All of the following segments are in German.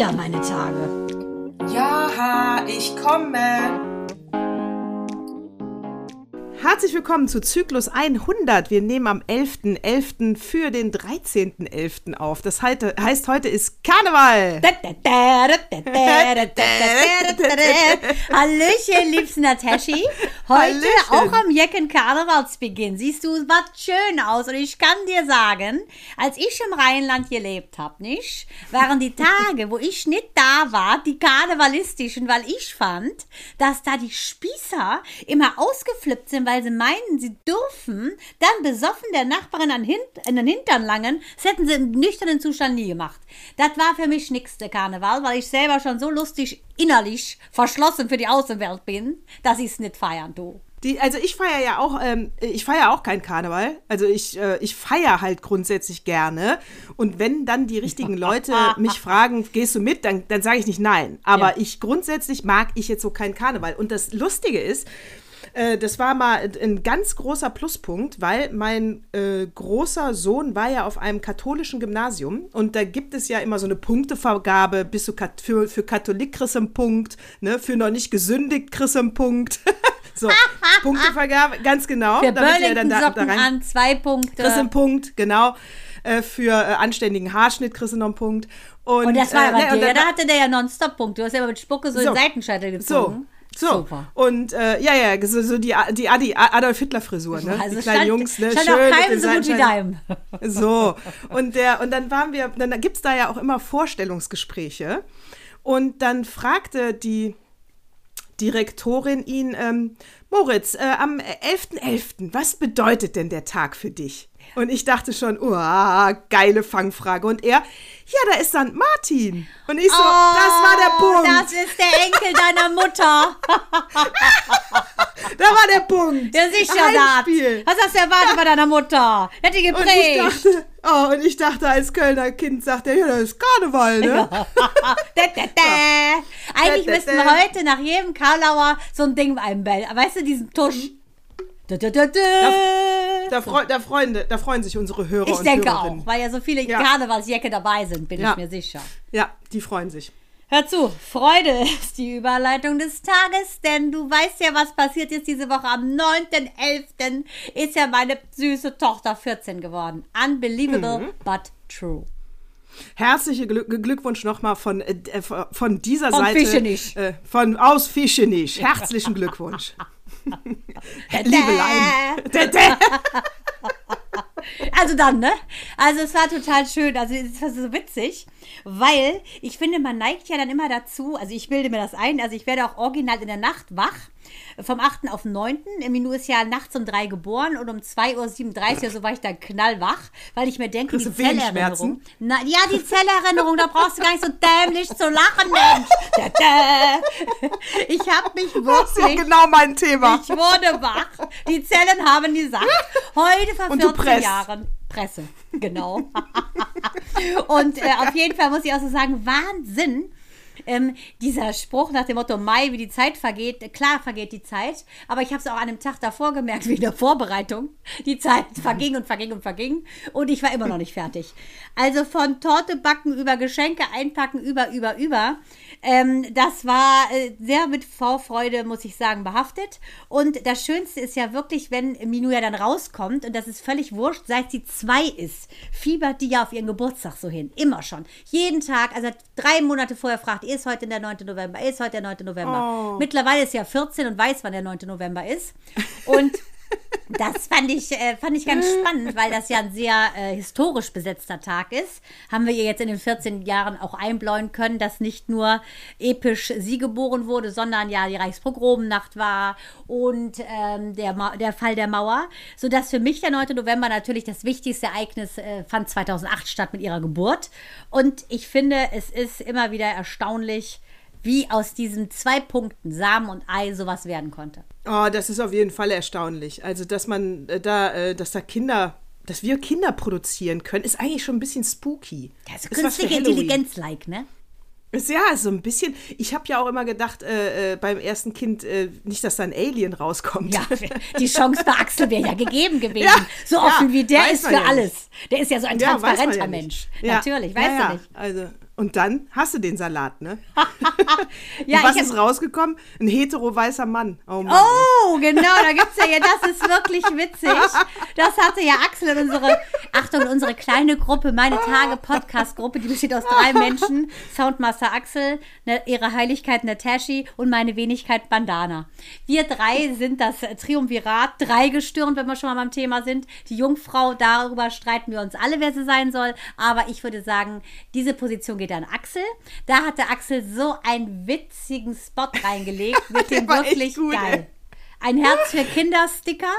wieder meine Tage. Willkommen zu Zyklus 100. Wir nehmen am 11.11. .11. für den 13.11. auf. Das heißt, heute ist Karneval. Hallöchen, liebsten Nataschi. Heute Hallöchen. auch am Jecken Karnevalsbeginn. Siehst du, es war schön aus. Und ich kann dir sagen, als ich im Rheinland gelebt habe, nicht, waren die Tage, wo ich nicht da war, die karnevalistischen, weil ich fand, dass da die Spießer immer ausgeflippt sind, weil sie meinen, sie dürfen dann besoffen der Nachbarin an, Hint an den Hintern langen. Das hätten sie im nüchternen Zustand nie gemacht. Das war für mich nix der Karneval, weil ich selber schon so lustig innerlich verschlossen für die Außenwelt bin, dass ich es nicht feiern tue. Die, also ich feiere ja auch, ähm, ich feiere auch keinen Karneval. Also ich, äh, ich feiere halt grundsätzlich gerne. Und wenn dann die richtigen Leute mich fragen, gehst du mit, dann, dann sage ich nicht nein. Aber ja. ich grundsätzlich mag ich jetzt so keinen Karneval. Und das Lustige ist, äh, das war mal ein ganz großer Pluspunkt, weil mein äh, großer Sohn war ja auf einem katholischen Gymnasium und da gibt es ja immer so eine Punktevergabe, bist du kat für, für Katholik kriegst du einen Punkt, ne, für noch nicht gesündigt kriegst du einen Punkt. so, Punktevergabe, ganz genau. Für Burlington da, da rein, an, zwei Punkte. Kriegst einen Punkt, genau. Äh, für äh, anständigen Haarschnitt kriegst du noch einen Punkt. Und, und das war aber äh, der, da hatte der ja nonstop Punkt. Du hast ja immer mit Spucke so, so den Seitenscheitel gezogen. So. So, Super. und äh, ja, ja, so, so die, die Adi, Adolf Hitler-Frisur, ne? Also die kleinen stand, Jungs, ne? Stand Schön. Auch keinem so gut wie deinem. So, und, der, und dann waren wir, dann gibt es da ja auch immer Vorstellungsgespräche. Und dann fragte die Direktorin ihn, ähm, Moritz, äh, am 11.11., .11., was bedeutet denn der Tag für dich? Und ich dachte schon, oh, geile Fangfrage. Und er, ja, da ist dann Martin. Und ich so, oh, das war der Punkt. Das ist der Enkel deiner Mutter. da war der Punkt. Ja, sicher, Heimspiel. das. Was hast du erwartet bei deiner Mutter? Hätte geprägt. Und ich dachte, oh, und ich dachte als Kölner Kind, sagt er, ja, das ist Karneval, ne? da, da, da. Eigentlich müssten wir heute nach jedem Karlauer so ein Ding einbellen. Weißt du, diesen Tusch. Da, da, da, da. Freu, da, freuen, da freuen sich unsere Hörer ich und denke auch, weil ja so viele ja. Karnevalsjacke dabei sind, bin ja. ich mir sicher. Ja, die freuen sich. Hör zu, Freude ist die Überleitung des Tages, denn du weißt ja, was passiert ist diese Woche. Am 9.11. ist ja meine süße Tochter 14 geworden. Unbelievable, mhm. but true. Herzlichen Glückwunsch nochmal von, äh, von dieser von Seite. Fischenich. Äh, von aus Fischenich. Herzlichen Glückwunsch. Liebelein. also dann, ne? Also es war total schön. Also es war so witzig, weil ich finde, man neigt ja dann immer dazu, also ich bilde mir das ein, also ich werde auch original in der Nacht wach vom 8. auf den 9. Minu ist ja nachts um 3 geboren und um 2.37 Uhr, so war ich dann knallwach, weil ich mir denke, die Zellerinnerung. Na, ja, die Zellerinnerung, da brauchst du gar nicht so dämlich zu lachen, Mensch. Ich habe mich wirklich. Das ist ja genau mein Thema. Ich wurde wach. Die Zellen haben gesagt, heute vor 14 Jahren. Presse, genau. und äh, auf jeden Fall muss ich auch so sagen, Wahnsinn, ähm, dieser Spruch nach dem Motto Mai, wie die Zeit vergeht, klar vergeht die Zeit, aber ich habe es auch an dem Tag davor gemerkt, wie in der Vorbereitung. Die Zeit verging und verging und verging und ich war immer noch nicht fertig. Also von Torte backen über Geschenke einpacken, über, über, über. Ähm, das war äh, sehr mit Vorfreude, muss ich sagen, behaftet. Und das Schönste ist ja wirklich, wenn Minu ja dann rauskommt, und das ist völlig wurscht, seit sie zwei ist, fiebert die ja auf ihren Geburtstag so hin. Immer schon. Jeden Tag, also drei Monate vorher fragt, ist heute der 9. November, ist heute der 9. November. Oh. Mittlerweile ist ja 14 und weiß, wann der 9. November ist. Und Das fand ich, äh, fand ich ganz spannend, weil das ja ein sehr äh, historisch besetzter Tag ist. Haben wir ihr jetzt in den 14 Jahren auch einbläuen können, dass nicht nur episch sie geboren wurde, sondern ja die Reichspogromnacht war und ähm, der, der Fall der Mauer. Sodass für mich der 9. November natürlich das wichtigste Ereignis äh, fand 2008 statt mit ihrer Geburt. Und ich finde, es ist immer wieder erstaunlich, wie aus diesen zwei Punkten Samen und Ei sowas werden konnte. Oh, das ist auf jeden Fall erstaunlich. Also, dass man äh, da, äh, dass da Kinder, dass wir Kinder produzieren können, ist eigentlich schon ein bisschen spooky. Ja, so künstliche Intelligenz-like, ne? Ist ja so ein bisschen. Ich habe ja auch immer gedacht, äh, äh, beim ersten Kind, äh, nicht, dass da ein Alien rauskommt. Ja, die Chance bei Axel wäre ja gegeben gewesen. Ja, so offen ja, wie der ist für alles. Der ist ja so ein transparenter ja Mensch. Natürlich, weißt du nicht. Also, Und dann hast du den Salat, ne? ja, was ist rausgekommen? Ein hetero-weißer Mann. Oh, Mann, oh genau, da gibt es ja, ja, das ist wirklich witzig. Das hatte ja Axel in unsere, Achtung, unsere kleine Gruppe, meine Tage Podcast-Gruppe, die besteht aus drei Menschen. Soundmaster Axel, ne, ihre Heiligkeit Natashi und meine Wenigkeit Bandana. Wir drei sind das Triumvirat, drei gestirnt, wenn wir schon mal beim Thema sind. Die Jungfrau, darüber streiten wir uns alle, wer sie sein soll. Aber ich würde sagen, diese Position geht an Axel. Da hatte Axel so einen witzigen Spot reingelegt mit dem wirklich gut, geil. Ey ein Herz für Kinder-Sticker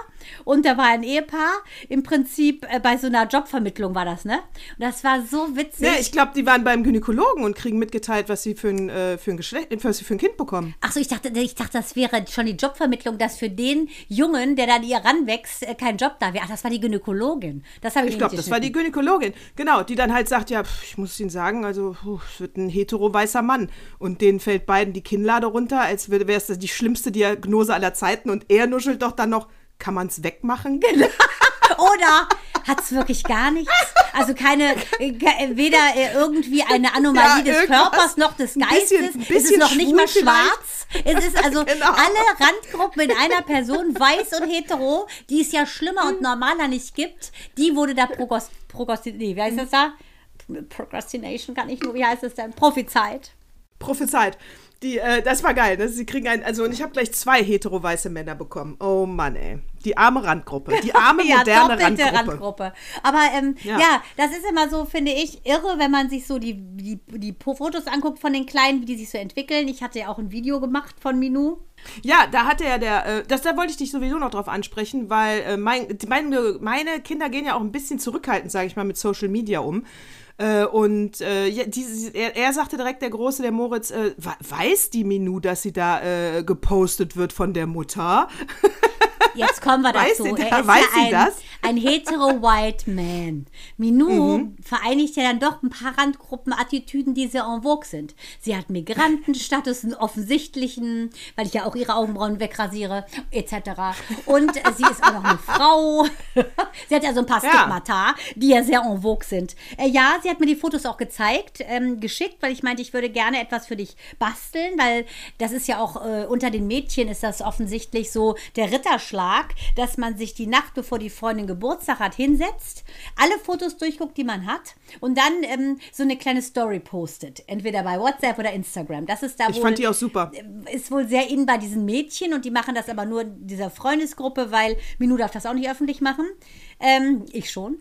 und da war ein Ehepaar. Im Prinzip äh, bei so einer Jobvermittlung war das, ne? Und das war so witzig. Ja, ich glaube, die waren beim Gynäkologen und kriegen mitgeteilt, was sie für ein, äh, für ein, Geschlecht, was sie für ein Kind bekommen. Achso, ich dachte, ich dachte, das wäre schon die Jobvermittlung, dass für den Jungen, der dann ihr ranwächst, äh, kein Job da wäre. Ach, das war die Gynäkologin. Das habe ich Ich glaube, das war die Gynäkologin. Genau, die dann halt sagt, ja, pff, ich muss Ihnen sagen, also es wird ein hetero-weißer Mann. Und denen fällt beiden die Kinnlade runter, als wäre es die schlimmste Diagnose aller Zeiten und er nuschelt doch dann noch, kann man es wegmachen? Genau. Oder hat es wirklich gar nichts? Also keine, weder äh, irgendwie eine Anomalie ja, des Körpers noch des Geistes. Bisschen, bisschen es ist noch nicht mal schwarz. Es ist also genau. alle Randgruppen in einer Person, weiß und hetero, die es ja schlimmer und normaler nicht gibt, die wurde da Progostin, nee, wie heißt das da? Procrastination kann ich nur, wie heißt es denn? Prophezeit. Prophezeit. Die, äh, das war geil. Ne? Sie kriegen ein, also und ich habe gleich zwei hetero-weiße Männer bekommen. Oh Mann, ey. Die arme Randgruppe. Die arme, ja, moderne Randgruppe. Randgruppe. Aber ähm, ja. ja. das ist immer so, finde ich, irre, wenn man sich so die, die, die Fotos anguckt von den Kleinen, wie die sich so entwickeln. Ich hatte ja auch ein Video gemacht von Minu. Ja, da hatte ja der, äh, das, da wollte ich dich sowieso noch drauf ansprechen, weil äh, mein, meine, meine Kinder gehen ja auch ein bisschen zurückhaltend, sage ich mal, mit Social Media um. Äh, und äh, ja, die, er, er, sagte direkt, der Große, der Moritz, äh, weiß die Minu, dass sie da äh, gepostet wird von der Mutter? Jetzt kommen wir dazu. Weiß ist weiß ja ein, das? ein hetero-white man. Minou mhm. vereinigt ja dann doch ein paar Randgruppen-Attitüden, die sehr en vogue sind. Sie hat Migrantenstatus, einen offensichtlichen, weil ich ja auch ihre Augenbrauen wegrasiere, etc. Und sie ist auch noch eine Frau. sie hat ja so ein paar Stigmata, ja. die ja sehr en vogue sind. Äh, ja, sie hat mir die Fotos auch gezeigt, ähm, geschickt, weil ich meinte, ich würde gerne etwas für dich basteln, weil das ist ja auch äh, unter den Mädchen ist das offensichtlich so der Ritterschlag, dass man sich die Nacht, bevor die Freundin Geburtstag hat, hinsetzt, alle Fotos durchguckt, die man hat und dann ähm, so eine kleine Story postet. Entweder bei WhatsApp oder Instagram. Das ist da ich wohl, fand die auch super. Äh, ist wohl sehr in bei diesen Mädchen und die machen das aber nur dieser Freundesgruppe, weil Minu darf das auch nicht öffentlich machen. Ähm, ich schon.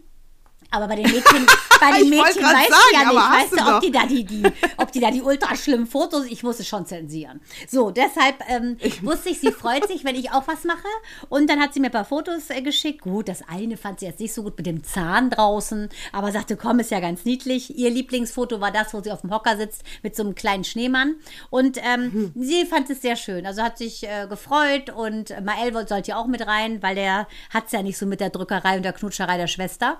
Aber bei den Mädchen, bei den Mädchen weiß ich ja nicht, weißt du, ob die, da die, die, ob die da die ultra schlimmen Fotos, ich muss es schon zensieren. So, deshalb ähm, wusste ich, sie freut sich, wenn ich auch was mache. Und dann hat sie mir ein paar Fotos äh, geschickt. Gut, das eine fand sie jetzt nicht so gut mit dem Zahn draußen, aber sagte, komm, ist ja ganz niedlich. Ihr Lieblingsfoto war das, wo sie auf dem Hocker sitzt mit so einem kleinen Schneemann. Und ähm, mhm. sie fand es sehr schön. Also hat sich äh, gefreut und Mael sollte ja auch mit rein, weil der hat es ja nicht so mit der Drückerei und der Knutscherei der Schwester.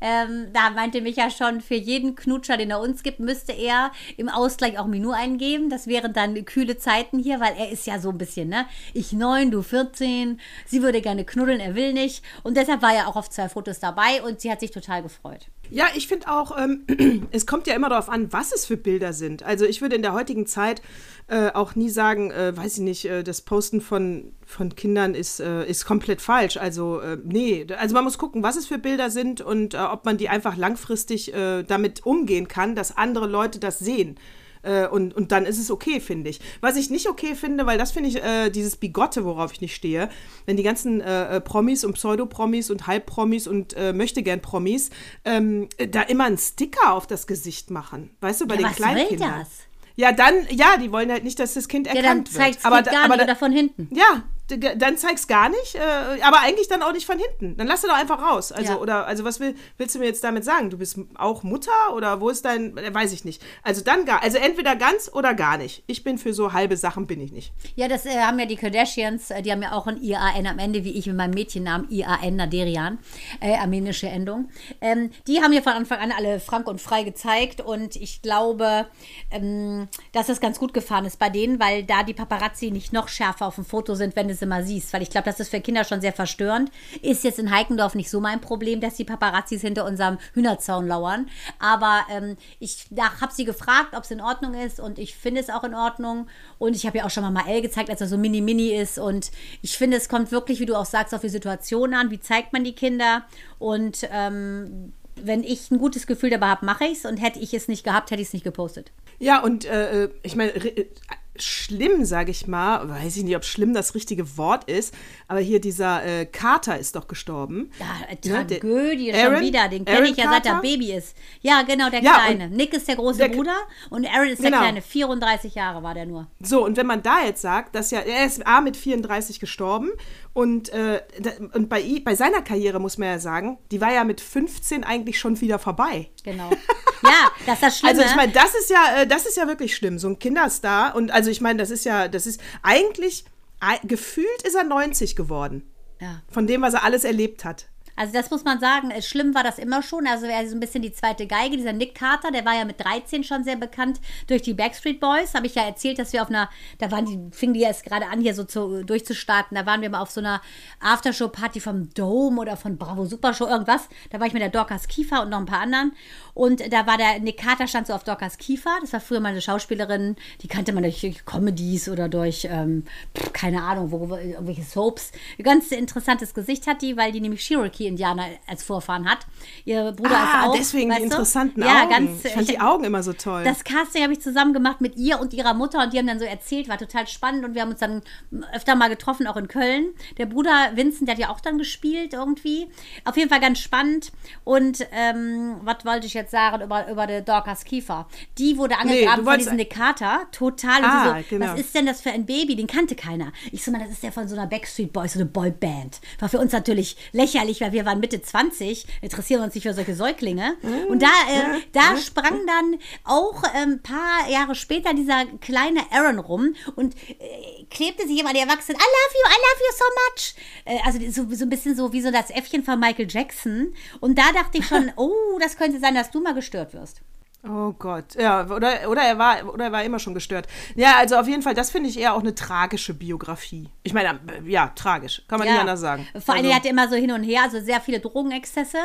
Äh, ähm, da meinte mich ja schon, für jeden Knutscher, den er uns gibt, müsste er im Ausgleich auch Menü eingeben. Das wären dann kühle Zeiten hier, weil er ist ja so ein bisschen, ne? Ich neun, du 14. Sie würde gerne knuddeln, er will nicht. Und deshalb war er auch auf zwei Fotos dabei und sie hat sich total gefreut. Ja, ich finde auch, ähm, es kommt ja immer darauf an, was es für Bilder sind. Also ich würde in der heutigen Zeit äh, auch nie sagen, äh, weiß ich nicht, äh, das Posten von, von Kindern ist, äh, ist komplett falsch. Also äh, nee, also man muss gucken, was es für Bilder sind und ob man die einfach langfristig damit umgehen kann, dass andere Leute das sehen. Und, und dann ist es okay, finde ich. Was ich nicht okay finde, weil das finde ich äh, dieses Bigotte, worauf ich nicht stehe, wenn die ganzen äh, Promis und Pseudopromis und Halbpromis und äh, möchtegern Promis ähm, da immer einen Sticker auf das Gesicht machen. Weißt du, bei ja, den Kleinkindern. Das? Ja, dann, ja, die wollen halt nicht, dass das Kind erkannt ja, dann zeigt's wird. Aber, gar aber, nicht oder von hinten. Ja, dann zeig's gar nicht, äh, aber eigentlich dann auch nicht von hinten. Dann lass du doch einfach raus. Also, ja. oder, also was will, willst du mir jetzt damit sagen? Du bist auch Mutter oder wo ist dein, äh, weiß ich nicht. Also dann gar, also entweder ganz oder gar nicht. Ich bin für so halbe Sachen bin ich nicht. Ja, das äh, haben ja die Kardashians, äh, die haben ja auch ein IAN am Ende, wie ich mit meinem Mädchennamen IAN Naderian, äh, armenische Endung. Ähm, die haben ja von Anfang an alle frank und frei gezeigt und ich glaube, ähm, dass das ganz gut gefahren ist bei denen, weil da die Paparazzi nicht noch schärfer auf dem Foto sind, wenn sie mal siehst, weil ich glaube, das ist für Kinder schon sehr verstörend. Ist jetzt in Heikendorf nicht so mein Problem, dass die Paparazzis hinter unserem Hühnerzaun lauern. Aber ähm, ich habe sie gefragt, ob es in Ordnung ist und ich finde es auch in Ordnung. Und ich habe ja auch schon mal Mael gezeigt, als er so mini-mini ist. Und ich finde, es kommt wirklich, wie du auch sagst, auf die Situation an. Wie zeigt man die Kinder? Und ähm, wenn ich ein gutes Gefühl dabei habe, mache ich es. Und hätte ich es nicht gehabt, hätte ich es nicht gepostet. Ja, und äh, ich meine, schlimm, sage ich mal, weiß ich nicht, ob schlimm das richtige Wort ist, aber hier dieser äh, Kater ist doch gestorben. Ja, ne, Tragödie ne? schon wieder, den kenne ich ja seit er Baby ist. Ja, genau, der ja, Kleine. Nick ist der große der, Bruder und Aaron ist genau. der Kleine. 34 Jahre war der nur. So, und wenn man da jetzt sagt, dass ja, er ist A mit 34 gestorben und, äh, und bei, bei seiner Karriere muss man ja sagen, die war ja mit 15 eigentlich schon wieder vorbei. Genau. Ja, das ist das Schlimme. Also ich meine, das ist ja, äh, das ist ja wirklich schlimm, so ein Kinderstar. Und also ich meine, das ist ja, das ist eigentlich, gefühlt ist er 90 geworden. Ja. Von dem, was er alles erlebt hat. Also das muss man sagen, schlimm war das immer schon. Also er ist so ein bisschen die zweite Geige, dieser Nick Carter, der war ja mit 13 schon sehr bekannt durch die Backstreet Boys. Habe ich ja erzählt, dass wir auf einer, da waren die, fingen die erst gerade an, hier so zu, durchzustarten. Da waren wir mal auf so einer Aftershow-Party vom Dome oder von Bravo Supershow, irgendwas. Da war ich mit der Dorcas Kiefer und noch ein paar anderen. Und da war der Nick Carter stand so auf Dorcas Kiefer. Das war früher mal eine Schauspielerin, die kannte man durch Comedies oder durch, ähm, keine Ahnung, wo, irgendwelche Soaps. Ein ganz interessantes Gesicht hat die, weil die nämlich Cherokee Cherokee-Indianer als Vorfahren hat. Ihr Bruder ah, ist auch. deswegen die interessanten du? Augen. Ja, ganz, ich fand die Augen immer so toll. Das Casting habe ich zusammen gemacht mit ihr und ihrer Mutter und die haben dann so erzählt, war total spannend und wir haben uns dann öfter mal getroffen, auch in Köln. Der Bruder Vincent, der hat ja auch dann gespielt irgendwie. Auf jeden Fall ganz spannend. Und ähm, was wollte ich jetzt sagen über, über die Dorcas Kiefer? Die wurde angegraben nee, von diesem Nekata. Total. Ah, so, genau. Was ist denn das für ein Baby? Den kannte keiner. Ich so, mal, das ist der von so einer Backstreet Boys, so eine Boyband. War für uns natürlich lächerlich, weil wir waren Mitte 20, interessieren uns nicht für solche Säuglinge. Und da, äh, da sprang dann auch ein ähm, paar Jahre später dieser kleine Aaron rum und äh, klebte sich immer die Erwachsenen, I love you, I love you so much. Äh, also so, so ein bisschen so wie so das Äffchen von Michael Jackson. Und da dachte ich schon, oh, das könnte sein, dass du mal gestört wirst. Oh Gott, ja, oder, oder, er war, oder er war immer schon gestört. Ja, also auf jeden Fall, das finde ich eher auch eine tragische Biografie. Ich meine, ja, tragisch, kann man ja. nicht anders sagen. Vor allem, also, er hatte immer so hin und her, also sehr viele Drogenexzesse.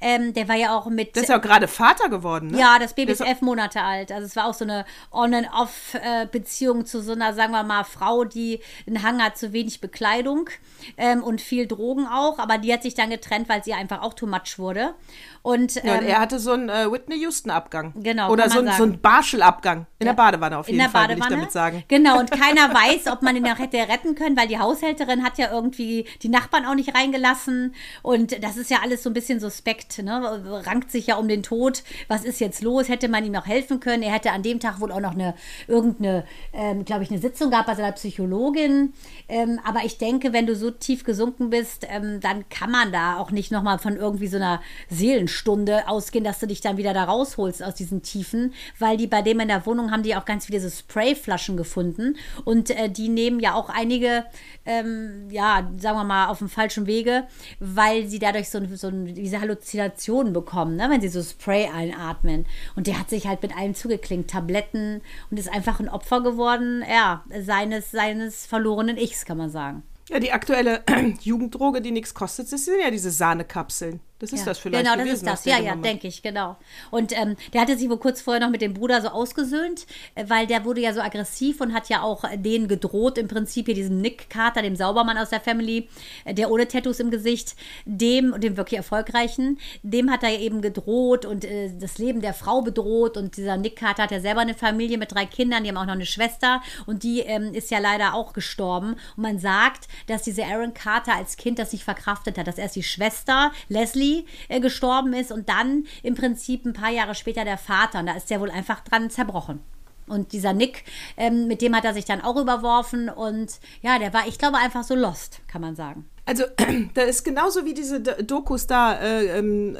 Ähm, der war ja auch mit. Der ist ja auch gerade Vater geworden, ne? Ja, das Baby ist elf Monate alt. Also es war auch so eine On-and-Off-Beziehung zu so einer, sagen wir mal, Frau, die einen Hang hat zu wenig Bekleidung ähm, und viel Drogen auch. Aber die hat sich dann getrennt, weil sie einfach auch too much wurde. Und, ähm, ja, und er hatte so einen äh, Whitney Houston-Abgang. Genau. Oder so, so einen Barschel-Abgang. In ja. der Badewanne auf jeden in der Fall, Badewanne. ich damit sagen. Genau, und keiner weiß, ob man ihn noch hätte retten können, weil die Haushälterin hat ja irgendwie die Nachbarn auch nicht reingelassen. Und das ist ja alles so ein bisschen suspekt, ne? Rankt sich ja um den Tod. Was ist jetzt los? Hätte man ihm noch helfen können? Er hätte an dem Tag wohl auch noch eine, irgendeine, ähm, glaube ich, eine Sitzung gehabt bei seiner Psychologin. Ähm, aber ich denke, wenn du so tief gesunken bist, ähm, dann kann man da auch nicht nochmal von irgendwie so einer Seelen Stunde ausgehen, dass du dich dann wieder da rausholst aus diesen Tiefen, weil die bei dem in der Wohnung haben die auch ganz viele so Sprayflaschen gefunden und äh, die nehmen ja auch einige, ähm, ja, sagen wir mal, auf dem falschen Wege, weil sie dadurch so, so diese Halluzinationen bekommen, ne, wenn sie so Spray einatmen. Und der hat sich halt mit allem zugeklingt, Tabletten und ist einfach ein Opfer geworden, ja, seines, seines verlorenen Ichs, kann man sagen. Ja, die aktuelle Jugenddroge, die nichts kostet, das sind ja diese Sahnekapseln. Das ist ja. das vielleicht. Genau, das gewesen, ist das. Ja, ja, denke ich, genau. Und ähm, der hatte sich wohl kurz vorher noch mit dem Bruder so ausgesöhnt, äh, weil der wurde ja so aggressiv und hat ja auch denen gedroht, im Prinzip hier diesem Nick Carter, dem Saubermann aus der Family, äh, der ohne Tattoos im Gesicht, dem, dem wirklich erfolgreichen, dem hat er eben gedroht und äh, das Leben der Frau bedroht. Und dieser Nick Carter hat ja selber eine Familie mit drei Kindern, die haben auch noch eine Schwester und die ähm, ist ja leider auch gestorben. Und man sagt, dass dieser Aaron Carter als Kind das nicht verkraftet hat, dass erst die Schwester Leslie Leslie äh, gestorben ist und dann im Prinzip ein paar Jahre später der Vater. Und da ist der wohl einfach dran zerbrochen. Und dieser Nick, ähm, mit dem hat er sich dann auch überworfen. Und ja, der war, ich glaube, einfach so lost, kann man sagen. Also, da ist genauso wie diese Dokus da, äh, ähm,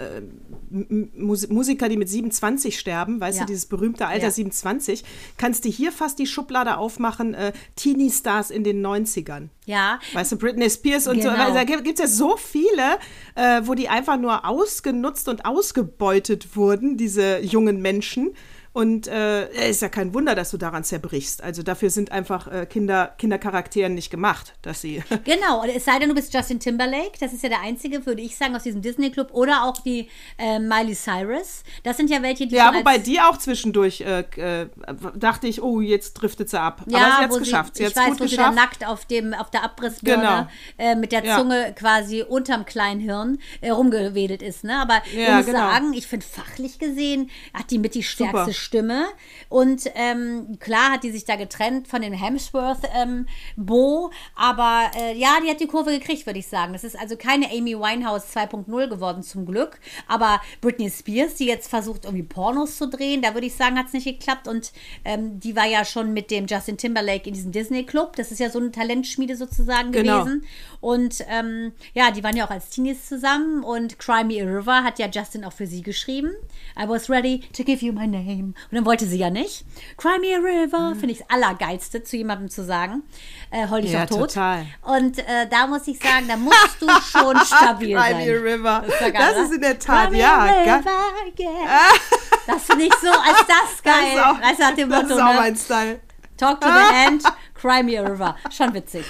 Musiker, die mit 27 sterben, weißt ja. du, dieses berühmte Alter ja. 27, kannst du hier fast die Schublade aufmachen, äh, Teenie-Stars in den 90ern. Ja. Weißt du, Britney Spears und genau. so. Da gibt es ja so viele, äh, wo die einfach nur ausgenutzt und ausgebeutet wurden, diese jungen Menschen. Und äh, ist ja kein Wunder, dass du daran zerbrichst. Also dafür sind einfach äh, Kinder, Kindercharakteren nicht gemacht, dass sie. genau, es sei denn, du bist Justin Timberlake. Das ist ja der einzige, würde ich sagen, aus diesem Disney-Club. Oder auch die äh, Miley Cyrus. Das sind ja welche, die. Ja, wobei die auch zwischendurch äh, äh, dachte ich, oh, jetzt driftet sie ab. Ja, Aber sie hat es geschafft. Sie ich weiß, gut wo geschafft. sie nackt auf, dem, auf der Abrissbirne genau. Äh, mit der Zunge ja. quasi unterm kleinen Hirn rumgewedelt ist. Ne? Aber ja, ich muss genau. sagen, ich finde fachlich gesehen, hat die mit die stärkste Super. Stimme. Und ähm, klar hat die sich da getrennt von dem Hemsworth ähm, Bo, aber äh, ja, die hat die Kurve gekriegt, würde ich sagen. Das ist also keine Amy Winehouse 2.0 geworden, zum Glück. Aber Britney Spears, die jetzt versucht, irgendwie Pornos zu drehen, da würde ich sagen, hat es nicht geklappt. Und ähm, die war ja schon mit dem Justin Timberlake in diesem Disney-Club. Das ist ja so eine Talentschmiede sozusagen genau. gewesen. Und ähm, ja, die waren ja auch als Teenies zusammen. Und Cry Me a River hat ja Justin auch für sie geschrieben. I was ready to give you my name. Und dann wollte sie ja nicht. Cry Me a River, mhm. finde ich das Allergeilste, zu jemandem zu sagen. Äh, heul dich ja, tot. Total. Und äh, da muss ich sagen, da musst du schon stabil Cry sein. Me a River. Das ist, das ist in der Tat, Cry ja. River, yeah. Das finde ich so, als das geil. Das ist auch, du, nach dem das Motto, ist auch ne? mein Style. Talk to the hand, cry me a river. Schon witzig.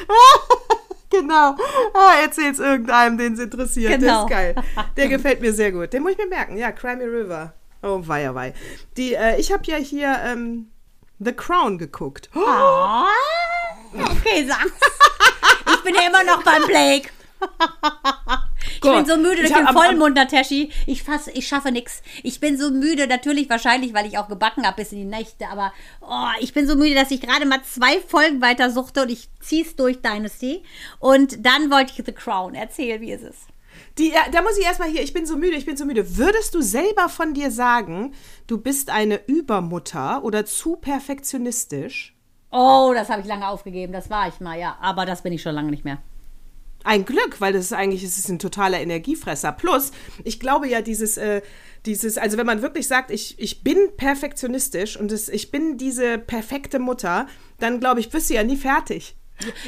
Genau. Ah, erzähl's irgendeinem, den es interessiert. Genau. Der ist geil. Der gefällt mir sehr gut. Den muss ich mir merken. Ja, Cry Me River. Oh, wei, oh, wei. Die, äh, ich habe ja hier ähm, The Crown geguckt. Oh. Okay, sag's. Ich bin ja immer noch beim Blake. Ich bin so müde durch den Vollmond, Nateshi. Ich, fass, ich schaffe nichts. Ich bin so müde, natürlich wahrscheinlich, weil ich auch gebacken habe bis in die Nächte, aber oh, ich bin so müde, dass ich gerade mal zwei Folgen weiter suchte und ich zieh's durch Dynasty. Und dann wollte ich The Crown. Erzähl, wie ist es? Die, da muss ich erstmal hier, ich bin so müde, ich bin so müde. Würdest du selber von dir sagen, du bist eine Übermutter oder zu perfektionistisch? Oh, das habe ich lange aufgegeben. Das war ich mal, ja. Aber das bin ich schon lange nicht mehr. Ein Glück, weil das ist eigentlich es ist ein totaler Energiefresser. Plus, ich glaube ja, dieses, äh, dieses, also wenn man wirklich sagt, ich, ich bin perfektionistisch und das, ich bin diese perfekte Mutter, dann glaube ich, wirst du ja nie fertig.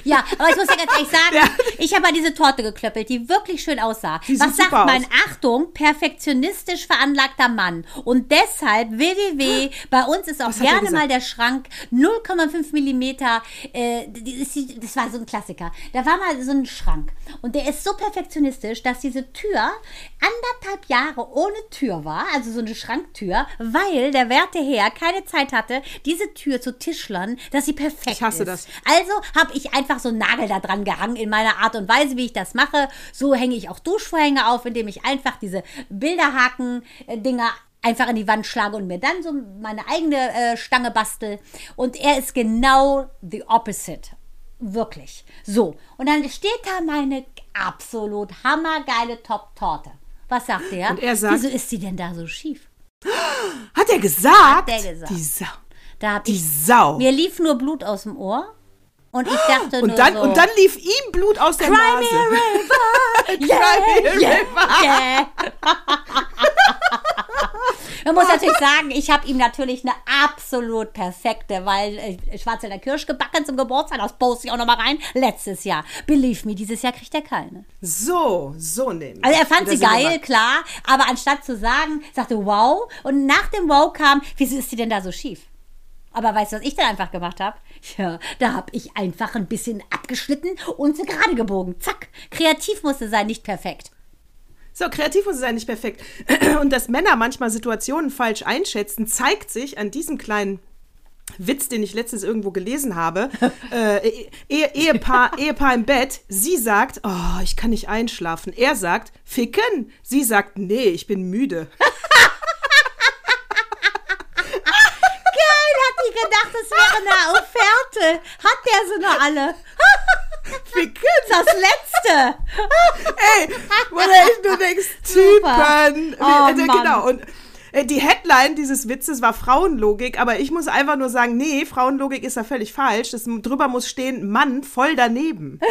Ja, aber ich muss ja ganz ehrlich sagen, ja. ich habe mal diese Torte geklöppelt, die wirklich schön aussah. Die Was sagt mein aus. Achtung, perfektionistisch veranlagter Mann? Und deshalb www, bei uns ist auch Was gerne mal der Schrank 0,5 Millimeter. Äh, das war so ein Klassiker. Da war mal so ein Schrank und der ist so perfektionistisch, dass diese Tür anderthalb Jahre ohne Tür war, also so eine Schranktür, weil der werte Herr keine Zeit hatte, diese Tür zu tischlern, dass sie perfekt ist. Ich hasse ist. das. Also habe ich einfach so einen Nagel da dran gehangen in meiner Art und Weise, wie ich das mache. So hänge ich auch Duschvorhänge auf, indem ich einfach diese Bilderhaken-Dinger einfach in die Wand schlage und mir dann so meine eigene äh, Stange bastel. Und er ist genau the opposite. Wirklich. So. Und dann steht da meine absolut hammergeile Top-Torte. Was sagt er? Und er sagt, Wieso ist sie denn da so schief? Hat er gesagt? Hat er gesagt. Die Sau. Da hab die ich, Sau. Mir lief nur Blut aus dem Ohr. Und ich dachte und dann, so, Und dann lief ihm Blut aus der Cry Nase. Me river. yeah, Cry me yeah, river. Yeah. Man muss natürlich sagen, ich habe ihm natürlich eine absolut perfekte, weil äh, Schwarzelder Kirsch gebacken zum Geburtstag, das poste ich auch nochmal rein, letztes Jahr. Believe me, dieses Jahr kriegt er keine. So, so nämlich. Also er fand sie geil, klar, aber anstatt zu sagen, sagte wow und nach dem wow kam, wieso ist sie denn da so schief? Aber weißt du, was ich dann einfach gemacht habe? Ja, da habe ich einfach ein bisschen abgeschnitten und sie gerade gebogen. Zack. Kreativ musste sein, nicht perfekt. So, kreativ muss sein, nicht perfekt. Und dass Männer manchmal Situationen falsch einschätzen, zeigt sich an diesem kleinen Witz, den ich letztens irgendwo gelesen habe. äh, Ehe, Ehepaar, Ehepaar im Bett. Sie sagt, oh, ich kann nicht einschlafen. Er sagt, ficken. Sie sagt, nee, ich bin müde. gedacht, es wäre eine Offerte. Hat der sie noch alle? Ficken. Das letzte. Ey, wo du echt nur denkst, Typen. Oh, also, genau. Und äh, die Headline dieses Witzes war Frauenlogik, aber ich muss einfach nur sagen, nee, Frauenlogik ist da völlig falsch. Das, drüber muss stehen, Mann voll daneben.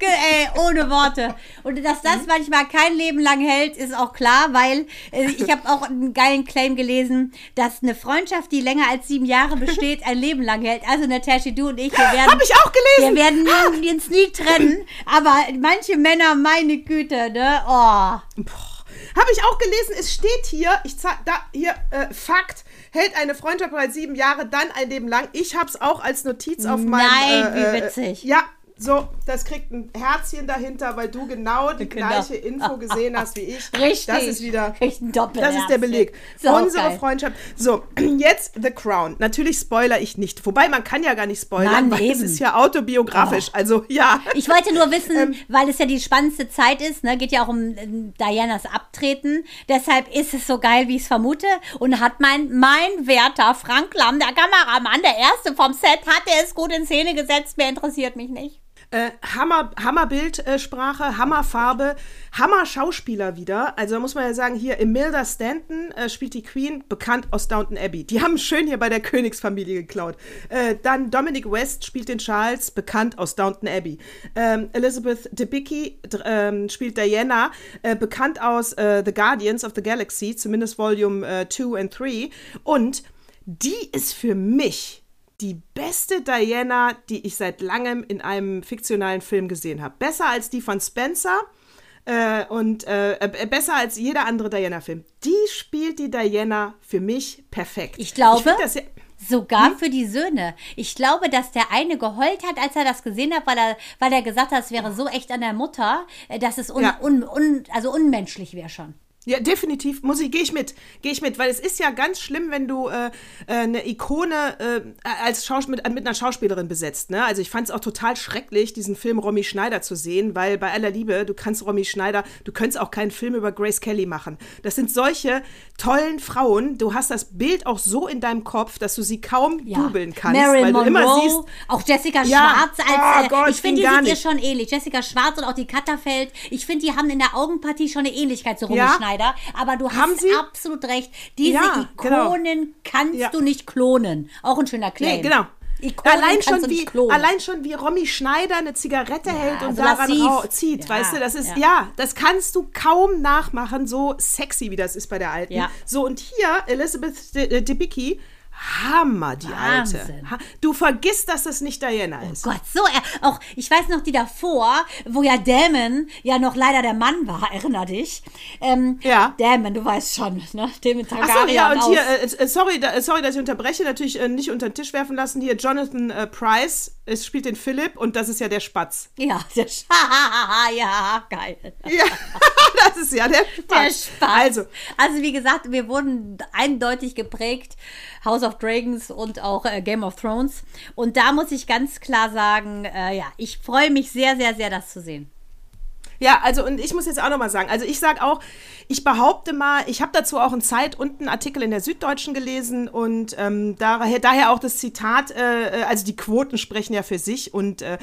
Ey, ohne Worte. Und dass das manchmal kein Leben lang hält, ist auch klar, weil äh, ich habe auch einen geilen Claim gelesen, dass eine Freundschaft, die länger als sieben Jahre besteht, ein Leben lang hält. Also Natascha, du und ich, wir werden, hab ich auch gelesen. wir werden uns nie trennen. Aber manche Männer, meine Güte, ne? Oh. Boah. Habe ich auch gelesen, es steht hier, ich zeig, da, hier, äh, Fakt, hält eine Freundschaft bereits sieben Jahre, dann ein Leben lang. Ich habe es auch als Notiz auf meinem... Nein, äh, wie äh, witzig. Ja, so, das kriegt ein Herzchen dahinter, weil du genau die Genau. gleiche Info gesehen hast wie ich. Richtig. Das ist wieder... Das ist der Beleg. So Unsere geil. Freundschaft. So, jetzt The Crown. Natürlich spoiler ich nicht. Wobei man kann ja gar nicht spoilern, Mann, weil es eben. ist ja autobiografisch. Also ja. Ich wollte nur wissen, Ähm. weil es ja die spannendste Zeit ist, ne, geht ja auch um äh, Dianas Abtreten. Deshalb ist es so geil, wie ich es vermute. Und hat mein, mein Werter Frank Lamm, der Kameramann, der erste vom Set, hat er es gut in Szene gesetzt. Mehr interessiert mich nicht. Äh, Hammer, Hammer Bildsprache, Hammer Schauspieler wieder. Also da muss man ja sagen, hier Imelda Stanton äh, spielt die Queen, bekannt aus Downton Abbey. Die haben schön hier bei der Königsfamilie geklaut. Äh, dann Dominic West spielt den Charles, bekannt aus Downton Abbey. Ähm, Elizabeth Debicki ähm, spielt Diana, äh, bekannt aus äh, The Guardians of the Galaxy, zumindest Volume 2 and 3. Und die ist für mich die beste Diana, die ich seit langem in einem fiktionalen Film gesehen habe. Besser als die von Spencer äh, und äh, äh, besser als jeder andere Diana-Film. Die spielt die Diana für mich perfekt. Ich glaube, das ja, Sogar Hm? für die Söhne. Ich glaube, dass der eine geheult hat, als er das gesehen hat, weil er, weil er gesagt hat, es wäre so echt an der Mutter, äh, dass es un, Ja. un, un, also unmenschlich wäre schon. Ja, definitiv. Muss ich, gehe ich mit. Gehe ich mit, weil es ist ja ganz schlimm, wenn du äh, äh, eine Ikone äh, als Schaus mit, mit einer Schauspielerin besetzt. Ne? Also ich fand es auch total schrecklich, diesen Film Romy Schneider zu sehen, weil bei aller Liebe, du kannst Romy Schneider, du könntest auch keinen Film über Grace Kelly machen. Das sind solche tollen Frauen. Du hast das Bild auch so in deinem Kopf, dass du sie kaum dubeln kannst, Marilyn weil du Monroe, immer siehst, auch Jessica Ja. Schwarz als Oh äh, Gott, ich finde, die gar sind ihr nicht. schon ähnlich. Jessica Schwarz und auch die Katterfeld. Ich finde, die haben in der Augenpartie schon eine Ähnlichkeit zu Romy Ja. Schneider. Aber du Haben hast sie? absolut recht. Diese Ja, genau. Ikonen kannst Ja. du nicht klonen. Auch ein schöner Claim. Nee, genau. Ikonen allein, schon wie, allein schon wie Romy Schneider eine Zigarette hält und so daran lassiv. rau- zieht, Ja, weißt du, das ist, ja. ja. das kannst du kaum nachmachen, so sexy wie das ist bei der Alten. Ja. So, und hier, Elizabeth De- äh, Debicki, Hammer, die Wahnsinn. Alte. Ha- Du vergisst, dass das nicht Diana ist. Gott, so, er, auch, ich weiß noch die davor, wo ja Damon ja noch leider der Mann war, erinner dich. Ähm, Ja. Damon, du weißt schon, ne? Damon Targaryen ja, und aus. hier, äh, äh, sorry, da, äh, sorry, dass ich unterbreche, natürlich äh, nicht unter den Tisch werfen lassen. Hier, Jonathan äh, Price, es spielt den Philipp und das ist ja der Spatz. Ja, der Sch ja, geil. Ja, das ist ja der Spatz. Der Spaß. Also, also wie gesagt, wir wurden eindeutig geprägt, House of Dragons und auch äh, Game of Thrones. Und da muss ich ganz klar sagen, äh, ja, ich freue mich sehr, sehr, sehr, das zu sehen. Ja, also und ich muss jetzt auch nochmal sagen, also ich sage auch, ich behaupte mal, ich habe dazu auch einen Zeit und einen Artikel in der Süddeutschen gelesen und ähm, daher, daher auch das Zitat, äh, also die Quoten sprechen ja für sich und äh,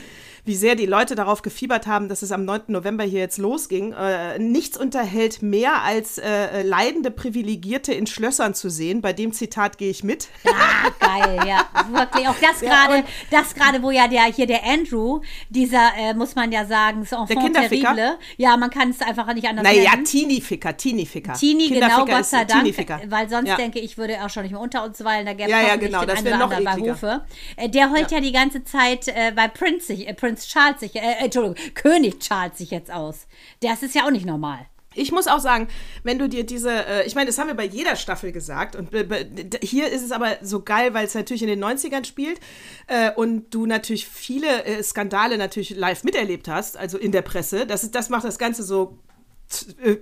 wie sehr die Leute darauf gefiebert haben, dass es am 9. November hier jetzt losging. Äh, nichts unterhält mehr als äh, leidende Privilegierte in Schlössern zu sehen. Bei dem Zitat gehe ich mit. Ah, geil, ja. Wirklich. Auch das gerade, und- das gerade, wo ja der hier der Andrew, dieser, äh, muss man ja sagen, ist enfant Kinderficker? terrible. Ja, man kann es einfach nicht anders Naja, nennen. Teenie-Ficker, Teenie-Ficker. Teenie, genau, Gott sei Dank. Weil sonst Ja. denke ich, würde er auch schon nicht mehr unter uns weilen. Da gäbe es Ja, ja, genau, den das einen oder noch anderen bei. Hofe. Äh, der heult ja. die ganze Zeit äh, bei Prince, äh, Prinz Charles sich, äh, Entschuldigung, König Charles sich jetzt aus. Das ist ja auch nicht normal. Ich muss auch sagen, wenn du dir diese, äh, ich meine, das haben wir bei jeder Staffel gesagt und d- hier ist es aber so geil, weil es natürlich in den 90ern spielt äh, und du natürlich viele äh, Skandale natürlich live miterlebt hast, also in der Presse. Das, das macht das Ganze so äh,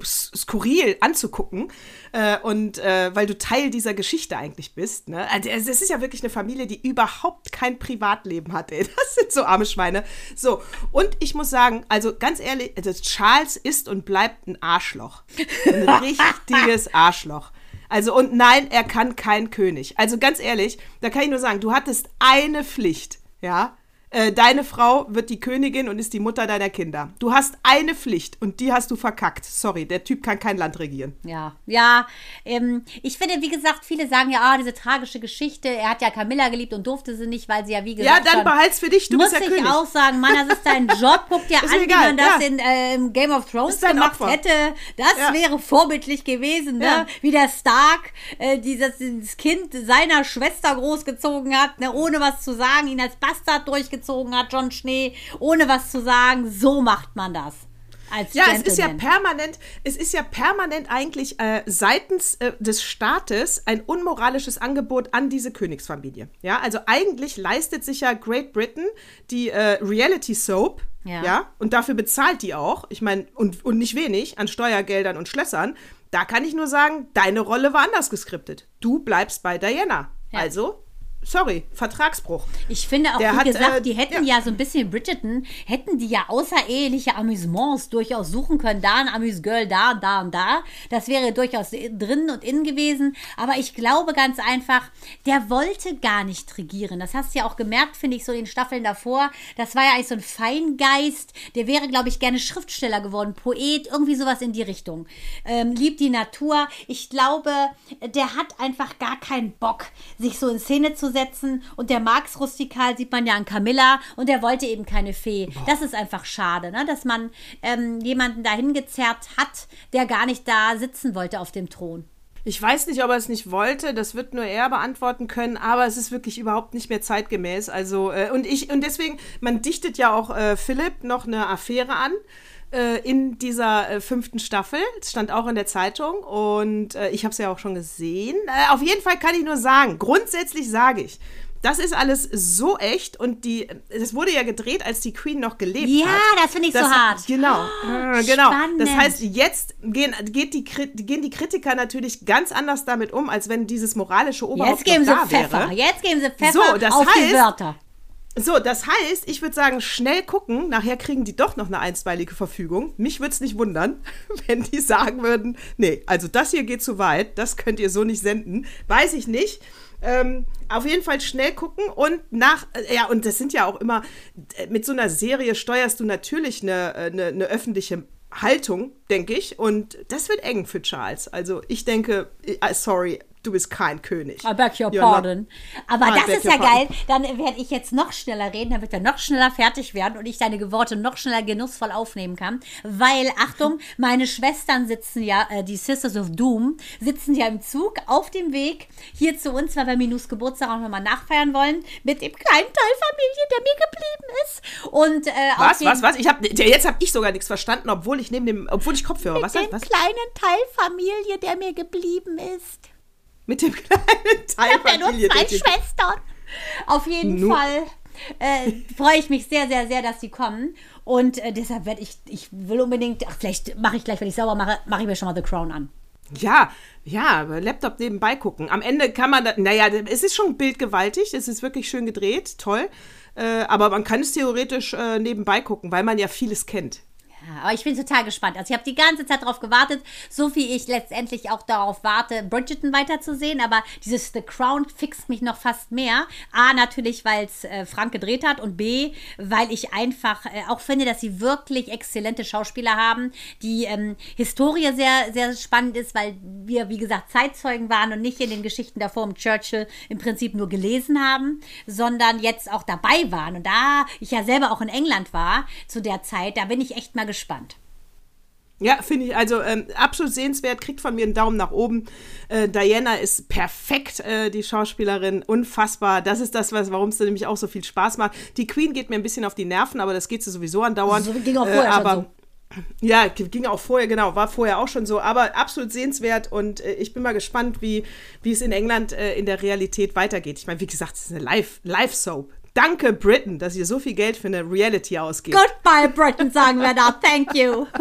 skurril anzugucken äh, und äh, weil du Teil dieser Geschichte eigentlich bist. Ne? Also es es ist ja wirklich eine Familie, die überhaupt kein Privatleben hat. Ey. Das sind so arme Schweine. So und ich muss sagen, also ganz ehrlich, also Charles ist und bleibt ein Arschloch, ein richtiges Arschloch. Also und nein, er kann kein König. Also ganz ehrlich, da kann ich nur sagen, du hattest eine Pflicht, ja. Äh, Deine Frau wird die Königin und ist die Mutter deiner Kinder. Du hast eine Pflicht und die hast du verkackt. Sorry, der Typ kann kein Land regieren. Ja, ja. Ähm, ich finde, wie gesagt, viele sagen ja, ah, diese tragische Geschichte. Er hat ja Camilla geliebt und durfte sie nicht, weil sie ja, wie gesagt, Ja, dann behalt's für dich, du muss bist ja ich König. auch sagen, Mann, das ist dein Job. Guck dir Ist an, wie man das ja. in ähm, Game of Thrones gemacht Opfer. hätte. Das Ja. wäre vorbildlich gewesen, ne? Ja. Wie der Stark äh, dieses, dieses Kind seiner Schwester großgezogen hat, ne? ohne was zu sagen, ihn als Bastard durchgezogen hat, John Schnee, ohne was zu sagen. So macht man das. als Ja, Gentleman. es ist ja permanent, es ist ja permanent eigentlich äh, seitens äh, des Staates ein unmoralisches Angebot an diese Königsfamilie. Ja, also eigentlich leistet sich ja Great Britain die äh, Reality Soap. Ja. Ja. und dafür bezahlt die auch. Ich meine, und, und nicht wenig an Steuergeldern und Schlössern. Da kann ich nur sagen, deine Rolle war anders geskriptet. Du bleibst bei Diana. Ja. Also, sorry, Vertragsbruch. Ich finde auch, Der wie hat, gesagt, äh, die hätten ja. so ein bisschen Bridgerton, hätten die ja außereheliche Amüsements durchaus suchen können. Da ein Amüsgirl, da da und da. Das wäre durchaus drin und innen gewesen. Aber ich glaube ganz einfach, der wollte gar nicht regieren. Das hast du ja auch gemerkt, finde ich, so in den Staffeln davor. Das war ja eigentlich so ein Feingeist. Der wäre, glaube ich, gerne Schriftsteller geworden, Poet, irgendwie sowas in die Richtung. Ähm, liebt die Natur. Ich glaube, der hat einfach gar keinen Bock, sich so in Szene zu setzen. Und der Marx Rustikal sieht man ja an Camilla und der wollte eben keine Fee. Das ist einfach schade, ne? dass man ähm, jemanden dahin gezerrt hat, der gar nicht da sitzen wollte auf dem Thron. Ich weiß nicht, ob er es nicht wollte, das wird nur er beantworten können, aber es ist wirklich überhaupt nicht mehr zeitgemäß. Also, äh, und ich, und deswegen, man dichtet ja auch äh, Philipp noch eine Affäre an äh, in dieser äh, fünften Staffel. Es stand auch in der Zeitung und äh, ich habe es ja auch schon gesehen. Äh, auf jeden Fall kann ich nur sagen, grundsätzlich sage ich, das ist alles so echt und die, das wurde ja gedreht, als die Queen noch gelebt Ja, hat. das finde ich so Das- hart. Genau, äh, genau. spannend. Das heißt, jetzt gehen, geht die, gehen die Kritiker natürlich ganz anders damit um, als wenn dieses moralische Oberhaupt Jetzt geben sie da Pfeffer. wäre. Jetzt geben sie Pfeffer So, das auf die heißt- Wörter. So, das heißt, ich würde sagen, schnell gucken. Nachher kriegen die doch noch eine einstweilige Verfügung. Mich würde es nicht wundern, wenn die sagen würden, nee, also das hier geht zu weit, das könnt ihr so nicht senden. Weiß ich nicht. Ähm, auf jeden Fall schnell gucken und nach, äh, ja, und das sind ja auch immer, äh, mit so einer Serie steuerst du natürlich eine, äh, eine, eine öffentliche Haltung, denke ich. Und das wird eng für Charles. Also ich denke, sorry, du bist kein König. I beg your pardon. Aber I das ist ja pardon. geil. Dann werde ich jetzt noch schneller reden, dann wird er noch schneller fertig werden und ich deine Worte noch schneller genussvoll aufnehmen kann. Weil, Achtung, meine Schwestern sitzen ja, äh, die Sisters of Doom, sitzen ja im Zug auf dem Weg hier zu uns, weil wir Minus Geburtstag auch nochmal nachfeiern wollen, mit dem kleinen Teil Familie, der mir geblieben ist. Und äh, Was, was, was? Ich hab, jetzt habe ich sogar nichts verstanden, obwohl ich neben dem, obwohl ich Kopfhörer, was, Mit was, dem was? kleinen Teil Familie, der mir geblieben ist. Mit dem kleinen Teil Ich habe ja nur zwei Schwestern. Auf jeden Nur- Fall äh, freue ich mich sehr, sehr, sehr, dass sie kommen. Und äh, deshalb werde ich, ich will unbedingt, ach, vielleicht mache ich gleich, wenn ich sauber mache, mache ich mir schon mal The Crown an. Ja, ja, Laptop nebenbei gucken. Am Ende kann man, da, naja, es ist schon bildgewaltig, es ist wirklich schön gedreht, toll. Äh, aber man kann es theoretisch äh, nebenbei gucken, weil man ja vieles kennt. Aber ich bin total gespannt. Also ich habe die ganze Zeit darauf gewartet, so wie ich letztendlich auch darauf warte, Bridgerton weiterzusehen. Aber dieses The Crown fixt mich noch fast mehr. A, natürlich, weil es äh, Frank gedreht hat und B, weil ich einfach äh, auch finde, dass sie wirklich exzellente Schauspieler haben. Die ähm, Historie sehr, sehr spannend ist, weil wir, wie gesagt, Zeitzeugen waren und nicht in den Geschichten davor um Churchill im Prinzip nur gelesen haben, sondern jetzt auch dabei waren. Und da ich ja selber auch in England war zu der Zeit, da bin ich echt mal gespannt. Ja, finde ich, also ähm, absolut sehenswert, kriegt von mir einen Daumen nach oben. Äh, Diana ist perfekt, äh, die Schauspielerin, unfassbar. Das ist das, was, warum es nämlich auch so viel Spaß macht. Die Queen geht mir ein bisschen auf die Nerven, aber das geht sie sowieso andauernd. So ging auch vorher schon aber, so. Ja, ging auch vorher, genau, war vorher auch schon so, aber absolut sehenswert und äh, ich bin mal gespannt, wie, wie es in England äh, in der Realität weitergeht. Ich meine, wie gesagt, es ist eine Live- Live-Soap. Danke, Britain, dass ihr so viel Geld für eine Reality ausgebt. Goodbye, Britain, sagen wir da. Thank you.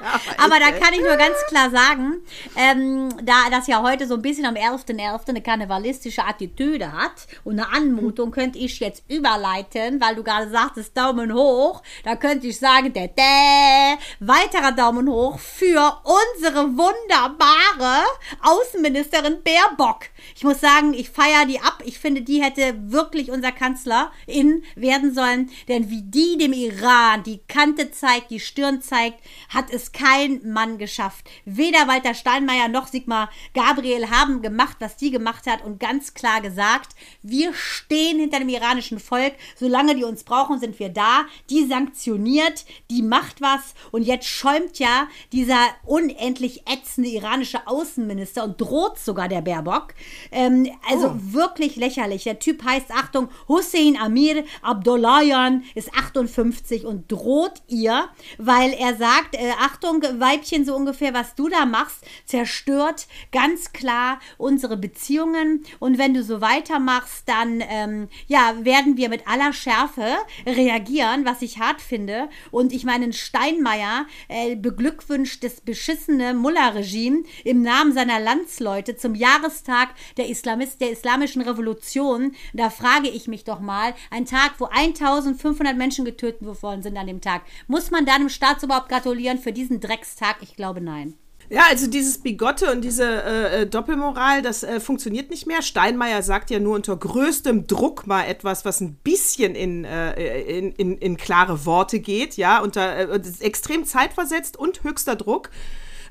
Aber da kann ich nur ganz klar sagen, ähm, da das ja heute so ein bisschen am 11.11. eine karnevalistische Attitüde hat und eine Anmutung, könnte ich jetzt überleiten, weil du gerade sagtest, Daumen hoch. Da könnte ich sagen, dä, dä, weiterer Daumen hoch für unsere wunderbare Außenministerin Baerbock. Ich muss sagen, ich feiere die ab. Ich finde, die hätte wirklich unser Kanzlerin werden sollen. Denn wie die dem Iran die Kante zeigt, die Stirn zeigt, hat es kein Mann geschafft. Weder Walter Steinmeier noch Sigmar Gabriel haben gemacht, was die gemacht hat und ganz klar gesagt, wir stehen hinter dem iranischen Volk. Solange die uns brauchen, sind wir da. Die sanktioniert, die macht was. Und jetzt schäumt ja dieser unendlich ätzende iranische Außenminister und droht sogar der Baerbock. Ähm, also oh. wirklich lächerlich. Der Typ heißt, Achtung, Hussein Amir Abdullahian ist 58 und droht ihr, weil er sagt, äh, Achtung, Weibchen, so ungefähr, was du da machst, zerstört ganz klar unsere Beziehungen. Und wenn du so weitermachst, dann ähm, ja, werden wir mit aller Schärfe reagieren, was ich hart finde. Und ich meine, Steinmeier äh, beglückwünscht das beschissene Mullah-Regime im Namen seiner Landsleute zum Jahrestag der, Islamist, der Islamischen Revolution. Da frage ich mich doch mal, ein Tag, wo 1500 Menschen getötet worden sind an dem Tag, muss man dann im Staatsoberhaupt gratulieren für diesen Dreckstag? Ich glaube nein. Ja, also dieses Bigotte und diese äh, äh, Doppelmoral, das äh, funktioniert nicht mehr. Steinmeier sagt ja nur unter größtem Druck mal etwas, was ein bisschen in, äh, in, in, in, klare Worte geht, ja, unter äh, extrem zeitversetzt und höchster Druck.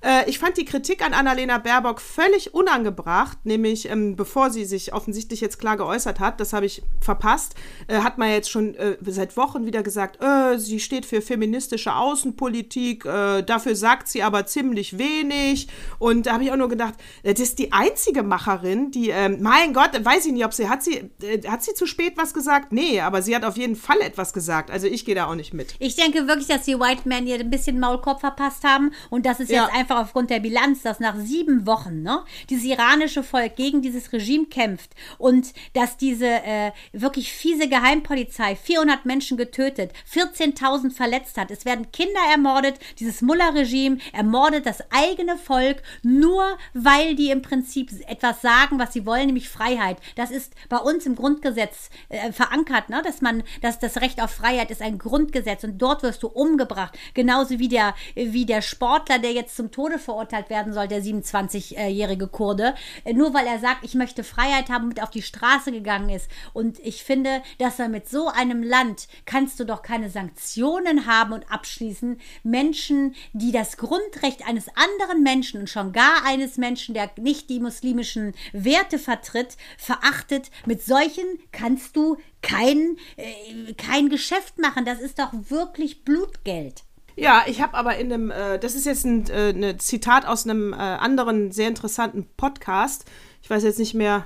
Äh, ich fand die Kritik an Annalena Baerbock völlig unangebracht, nämlich ähm, bevor sie sich offensichtlich jetzt klar geäußert hat, das habe ich verpasst, äh, hat man jetzt schon äh, seit Wochen wieder gesagt, äh, sie steht für feministische Außenpolitik, äh, dafür sagt sie aber ziemlich wenig. Und da habe ich auch nur gedacht, das ist die einzige Macherin, die, ähm, mein Gott, weiß ich nicht, ob sie, hat sie, hat sie zu spät was gesagt? Nee, aber sie hat auf jeden Fall etwas gesagt. Also ich gehe da auch nicht mit. Ich denke wirklich, dass die White Men ihr ein bisschen Maulkorb verpasst haben und das ist ja. jetzt einfach einfach aufgrund der Bilanz, dass nach sieben Wochen ne, dieses iranische Volk gegen dieses Regime kämpft und dass diese äh, wirklich fiese Geheimpolizei 400 Menschen getötet, 14.000 verletzt hat. Es werden Kinder ermordet. Dieses Mullah-Regime ermordet das eigene Volk nur, weil die im Prinzip etwas sagen, was sie wollen, nämlich Freiheit. Das ist bei uns im Grundgesetz äh, verankert, ne? dass man, dass das Recht auf Freiheit ist ein Grundgesetz und dort wirst du umgebracht. Genauso wie der, wie der Sportler, der jetzt zum Tode verurteilt werden soll, der 27-jährige Kurde, äh, nur weil er sagt, ich möchte Freiheit haben und mit auf die Straße gegangen ist. Und ich finde, dass er mit so einem Land kannst du doch keine Sanktionen haben und abschließen. Menschen, die das Grundrecht eines anderen Menschen und schon gar eines Menschen, der nicht die muslimischen Werte vertritt, verachtet. Mit solchen kannst du kein, äh, kein Geschäft machen. Das ist doch wirklich Blutgeld. Ja, ich habe aber in einem, äh, das ist jetzt ein äh, ne Zitat aus einem äh, anderen sehr interessanten Podcast. Ich weiß jetzt nicht mehr,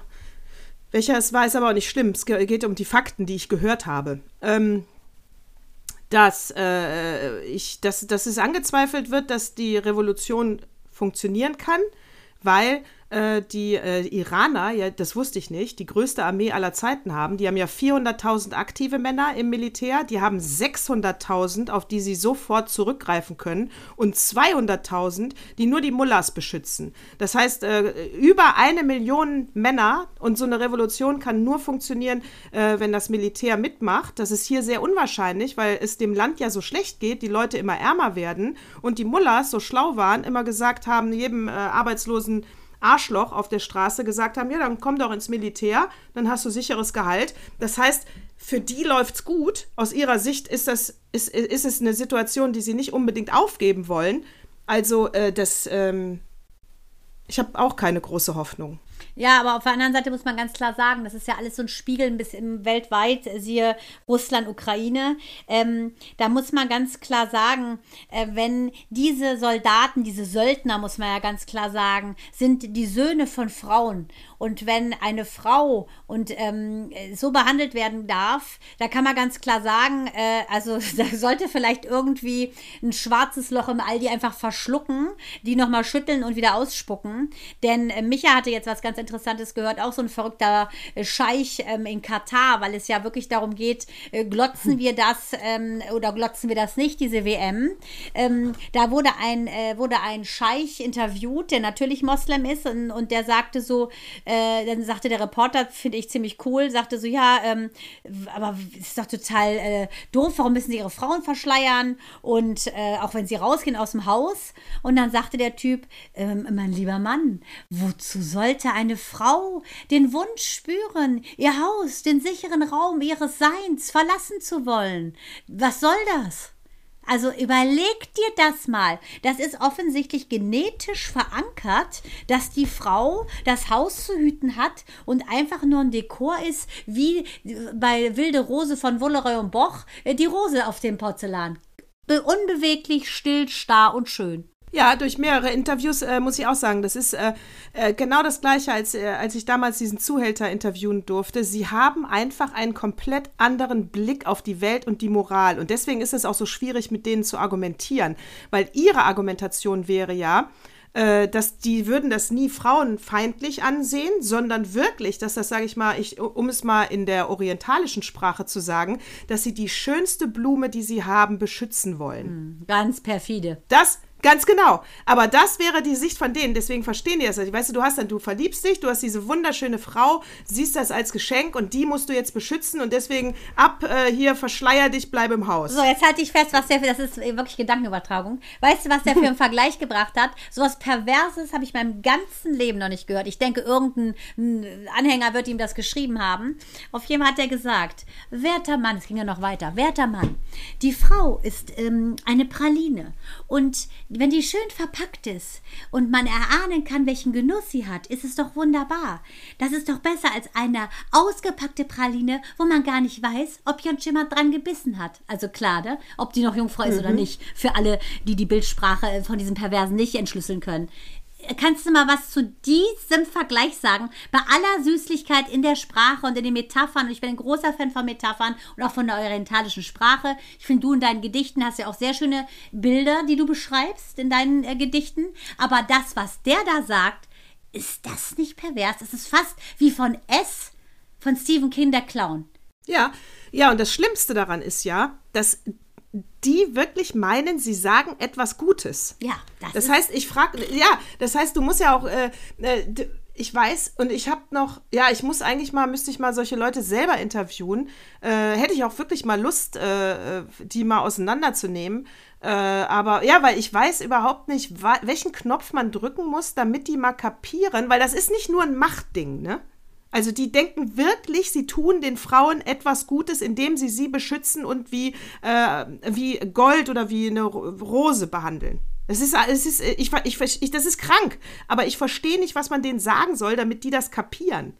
welcher es war, ist aber auch nicht schlimm. Es geht um die Fakten, die ich gehört habe. Ähm, dass, äh, ich, dass, dass es angezweifelt wird, dass die Revolution funktionieren kann, weil äh, die äh, Iraner, ja, das wusste ich nicht, die größte Armee aller Zeiten haben. Die haben ja 400.000 aktive Männer im Militär, die haben 600.000, auf die sie sofort zurückgreifen können und 200.000, die nur die Mullahs beschützen. Das heißt, äh, über eine Million Männer und so eine Revolution kann nur funktionieren, äh, wenn das Militär mitmacht. Das ist hier sehr unwahrscheinlich, weil es dem Land ja so schlecht geht, die Leute immer ärmer werden und die Mullahs so schlau waren, immer gesagt haben, jedem äh, Arbeitslosen Arschloch auf der Straße gesagt haben, ja, dann komm doch ins Militär, dann hast du sicheres Gehalt. Das heißt, für die läuft's gut. Aus ihrer Sicht ist das ist, ist es eine Situation, die sie nicht unbedingt aufgeben wollen. Also äh, das ähm, ich habe auch keine große Hoffnung. Ja, aber auf der anderen Seite muss man ganz klar sagen, das ist ja alles so ein Spiegel ein bisschen weltweit, siehe Russland, Ukraine. Ähm, da muss man ganz klar sagen, äh, wenn diese Soldaten, diese Söldner, muss man ja ganz klar sagen, sind die Söhne von Frauen. Und wenn eine Frau und ähm, so behandelt werden darf, da kann man ganz klar sagen, äh, also da sollte vielleicht irgendwie ein schwarzes Loch im Aldi einfach verschlucken, die nochmal schütteln und wieder ausspucken. Denn äh, Micha hatte jetzt was ganz Interessantes gehört, auch so ein verrückter äh, Scheich ähm, in Katar, weil es ja wirklich darum geht, äh, glotzen wir das ähm, oder glotzen wir das nicht, diese WM. Ähm, da wurde ein, äh, wurde ein Scheich interviewt, der natürlich Moslem ist und, und der sagte so, äh, dann sagte der Reporter, finde ich ziemlich cool, sagte so, ja, ähm, aber ist doch total äh, doof, warum müssen sie ihre Frauen verschleiern und äh, auch wenn sie rausgehen aus dem Haus. Und dann sagte der Typ, ähm, mein lieber Mann, wozu sollte eine Frau den Wunsch spüren, ihr Haus, den sicheren Raum ihres Seins verlassen zu wollen? Was soll das? Also überleg dir das mal. Das ist offensichtlich genetisch verankert, dass die Frau das Haus zu hüten hat und einfach nur ein Dekor ist, wie bei Wilde Rose von Wullereu und Boch, äh, die Rose auf dem Porzellan. Unbeweglich, still, starr und schön. Ja, durch mehrere Interviews äh, muss ich auch sagen, das ist äh, äh, genau das Gleiche, als, äh, als ich damals diesen Zuhälter interviewen durfte. Sie haben einfach einen komplett anderen Blick auf die Welt und die Moral. Und deswegen ist es auch so schwierig, mit denen zu argumentieren, weil ihre Argumentation wäre ja, äh, dass die würden das nie frauenfeindlich ansehen, sondern wirklich, dass das, sage ich mal, ich, um es mal in der orientalischen Sprache zu sagen, dass sie die schönste Blume, die sie haben, beschützen wollen. Hm, ganz perfide. Das Ganz genau. Aber das wäre die Sicht von denen. Deswegen verstehen die das. Weißt du, du hast dann, du verliebst dich, du hast diese wunderschöne Frau, siehst das als Geschenk und die musst du jetzt beschützen und deswegen ab äh, hier, verschleier dich, bleib im Haus. So, jetzt halte ich fest, was der für, das ist wirklich Gedankenübertragung. Weißt du, was der für einen Vergleich gebracht hat? So was Perverses habe ich meinem ganzen Leben noch nicht gehört. Ich denke, irgendein Anhänger wird ihm das geschrieben haben. Auf jeden Fall hat er gesagt, werter Mann, es ging ja noch weiter, werter Mann, die Frau ist ähm, eine Praline und wenn die schön verpackt ist und man erahnen kann, welchen Genuss sie hat, ist es doch wunderbar. Das ist doch besser als eine ausgepackte Praline, wo man gar nicht weiß, ob jemand dran gebissen hat. Also klar, ne? ob die noch Jungfrau ist mhm. oder nicht. Für alle, die die Bildsprache von diesem Perversen nicht entschlüsseln können kannst du mal was zu diesem Vergleich sagen? Bei aller Süßlichkeit in der Sprache und in den Metaphern, und ich bin ein großer Fan von Metaphern und auch von der orientalischen Sprache. Ich finde, du in deinen Gedichten hast ja auch sehr schöne Bilder, die du beschreibst in deinen äh, Gedichten. Aber das, was der da sagt, ist das nicht pervers? Es ist fast wie von S von Stephen King, der Clown. Ja, ja, und das Schlimmste daran ist ja, dass die wirklich meinen, sie sagen etwas Gutes. Ja, das, das heißt, ich frage, ja, das heißt, du musst ja auch, äh, äh, ich weiß und ich habe noch, ja, ich muss eigentlich mal, müsste ich mal solche Leute selber interviewen. Äh, hätte ich auch wirklich mal Lust, äh, äh die mal auseinanderzunehmen. Äh, aber ja, weil ich weiß überhaupt nicht, welchen Knopf man drücken muss, damit die mal kapieren, weil das ist nicht nur ein Machtding, ne? Also die denken wirklich, sie tun den Frauen etwas Gutes, indem sie sie beschützen und wie, äh, wie Gold oder wie eine Rose behandeln. Es ist, es ist, ich, ich, ich, das ist krank, aber ich verstehe nicht, was man denen sagen soll, damit die das kapieren.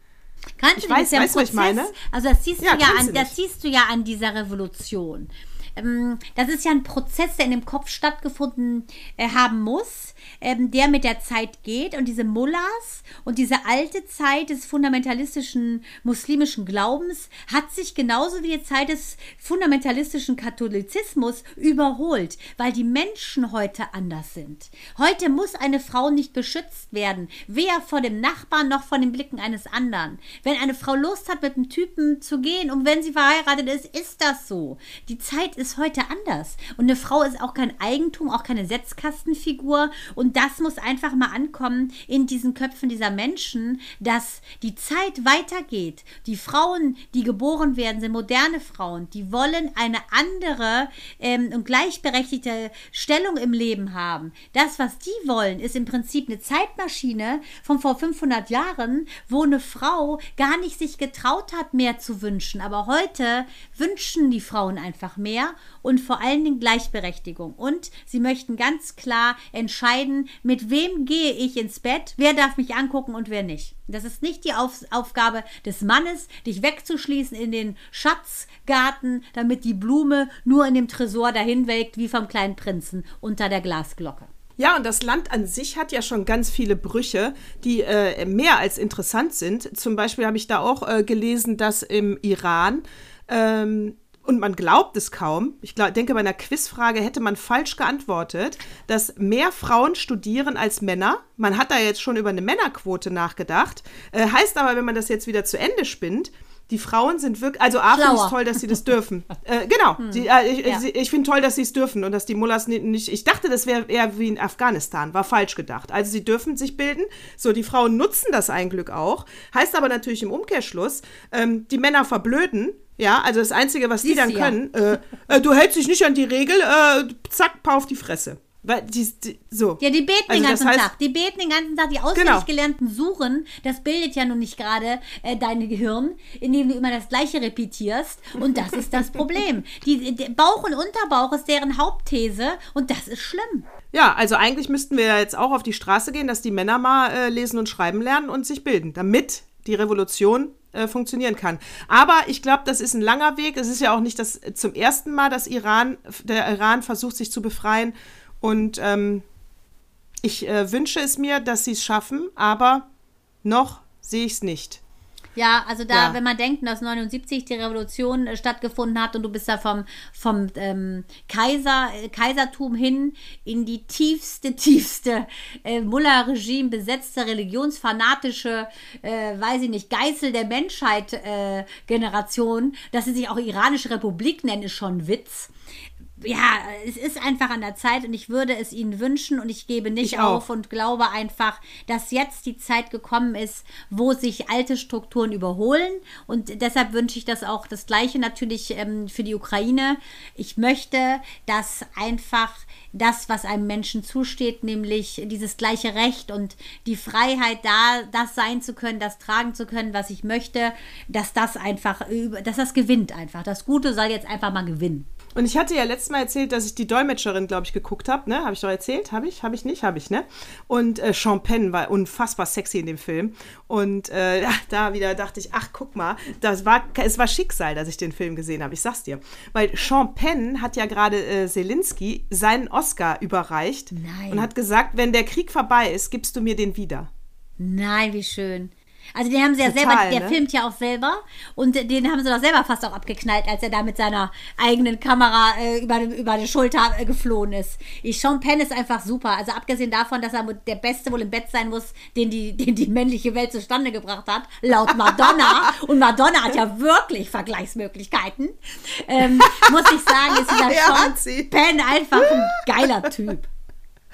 Kannst ich du weiß, weißt, was ich meine? Also das siehst, ja, du ja an, das siehst du ja an dieser Revolution. Ähm, das ist ja ein Prozess, der in dem Kopf stattgefunden äh, haben muss, ähm, der mit der Zeit geht. Und diese Mullahs und diese alte Zeit des fundamentalistischen muslimischen Glaubens hat sich genauso wie die Zeit des fundamentalistischen Katholizismus überholt, weil die Menschen heute anders sind. Heute muss eine Frau nicht beschützt werden, weder vor dem Nachbarn noch vor den Blicken eines anderen. Wenn eine Frau Lust hat, mit einem Typen zu gehen und wenn sie verheiratet ist, ist das so. Die Zeit ist heute anders. Und eine Frau ist auch kein Eigentum, auch keine Setzkastenfigur. Und das muss einfach mal ankommen in diesen Köpfen dieser Menschen, dass die Zeit weitergeht. Die Frauen, die geboren werden, sind moderne Frauen. Die wollen eine andere ähm, und gleichberechtigte Stellung im Leben haben. Das, was die wollen, ist im Prinzip eine Zeitmaschine von vor 500 Jahren, wo eine Frau gar nicht sich getraut hat, mehr zu wünschen. Aber heute wünschen die Frauen einfach mehr und vor allen Dingen Gleichberechtigung. Und sie möchten ganz klar entscheiden, mit wem gehe ich ins Bett, wer darf mich angucken und wer nicht. Das ist nicht die Auf Aufgabe des Mannes, dich wegzuschließen in den Schatzgarten, damit die Blume nur in dem Tresor dahin welkt, wie vom kleinen Prinzen unter der Glasglocke. Ja, und das Land an sich hat ja schon ganz viele Brüche, die äh, mehr als interessant sind. Zum Beispiel habe ich da auch äh, gelesen, dass im Iran ähm, und man glaubt es kaum, ich glaub, denke, bei einer Quizfrage hätte man falsch geantwortet, dass mehr Frauen studieren als Männer. Man hat da jetzt schon über eine Männerquote nachgedacht. Äh, heißt aber, wenn man das jetzt wieder zu Ende spinnt, die Frauen sind wirklich, also A, finde ich toll, dass sie das dürfen. äh, genau, hm. die, äh, ich, ja. ich, finde toll, dass sie es dürfen und dass die Mullahs nicht, nicht ich dachte, das wäre eher wie in Afghanistan, war falsch gedacht. Also sie dürfen sich bilden, so die Frauen nutzen das ein Glück auch, heißt aber natürlich im Umkehrschluss, ähm, die Männer verblöden, ja, also das Einzige, was die dann können, äh, äh, du hältst dich nicht an die Regel, äh, zack, paar auf die Fresse. Weil die, die, so. Ja, die beten Also den ganzen heißt- Tag. Die beten den ganzen Tag. Die auswendig Genau. gelernten Suchen, das bildet ja nun nicht gerade äh, dein Gehirn, indem du immer das Gleiche repetierst. Und das ist das Problem. Die, die Bauch und Unterbauch ist deren Hauptthese und das ist schlimm. Ja, also eigentlich müssten wir ja jetzt auch auf die Straße gehen, dass die Männer mal äh, lesen und schreiben lernen und sich bilden, damit die Revolution äh, funktionieren kann. Aber ich glaube, das ist ein langer Weg. Es ist ja auch nicht das äh, zum ersten Mal, dass Iran, der Iran versucht, sich zu befreien. Und ähm, ich äh, wünsche es mir, dass sie es schaffen, aber noch sehe ich es nicht. Ja, also da, Ja. wenn man denkt, dass 79 die Revolution äh, stattgefunden hat und du bist da vom, vom ähm, Kaiser, äh, Kaisertum hin in die tiefste, tiefste äh, Mullah-Regime besetzte, religionsfanatische, äh, weiß ich nicht, Geißel der Menschheit äh, Generation, dass sie sich auch iranische Republik nennen, ist schon ein Witz. Ja, es ist einfach an der Zeit und ich würde es ihnen wünschen und ich gebe nicht Ich auf und glaube einfach, dass jetzt die Zeit gekommen ist, wo sich alte Strukturen überholen. Und deshalb wünsche ich das auch das Gleiche natürlich ähm, für die Ukraine. Ich möchte, dass einfach das, was einem Menschen zusteht, nämlich dieses gleiche Recht und die Freiheit, da das sein zu können, das tragen zu können, was ich möchte, dass das einfach, dass das gewinnt einfach. Das Gute soll jetzt einfach mal gewinnen. Und ich hatte ja letztes Mal erzählt, dass ich die Dolmetscherin, glaube ich, geguckt habe. Ne? Habe ich doch erzählt? Habe ich? Habe ich nicht? Habe ich, ne? Und äh, Sean Penn war unfassbar sexy in dem Film. Und äh, da wieder dachte ich, ach, guck mal, das war, es war Schicksal, dass ich den Film gesehen habe. Ich sag's dir. Weil Sean Penn hat ja gerade äh, Selinski seinen Oscar überreicht. Nein. Und hat gesagt, wenn der Krieg vorbei ist, gibst du mir den wieder. Nein, wie schön. Also den haben sie ja Total, selber, der ne? filmt ja auch selber und den haben sie doch selber fast auch abgeknallt, als er da mit seiner eigenen Kamera äh, über, die- über die Schulter äh, geflohen ist. Ich, Sean Penn ist einfach super. Also abgesehen davon, dass er der Beste wohl im Bett sein muss, den die, den die männliche Welt zustande gebracht hat, laut Madonna. und Madonna hat ja wirklich Vergleichsmöglichkeiten. Ähm, muss ich sagen, ist dieser Ja, Sean. Penn einfach ein geiler Typ.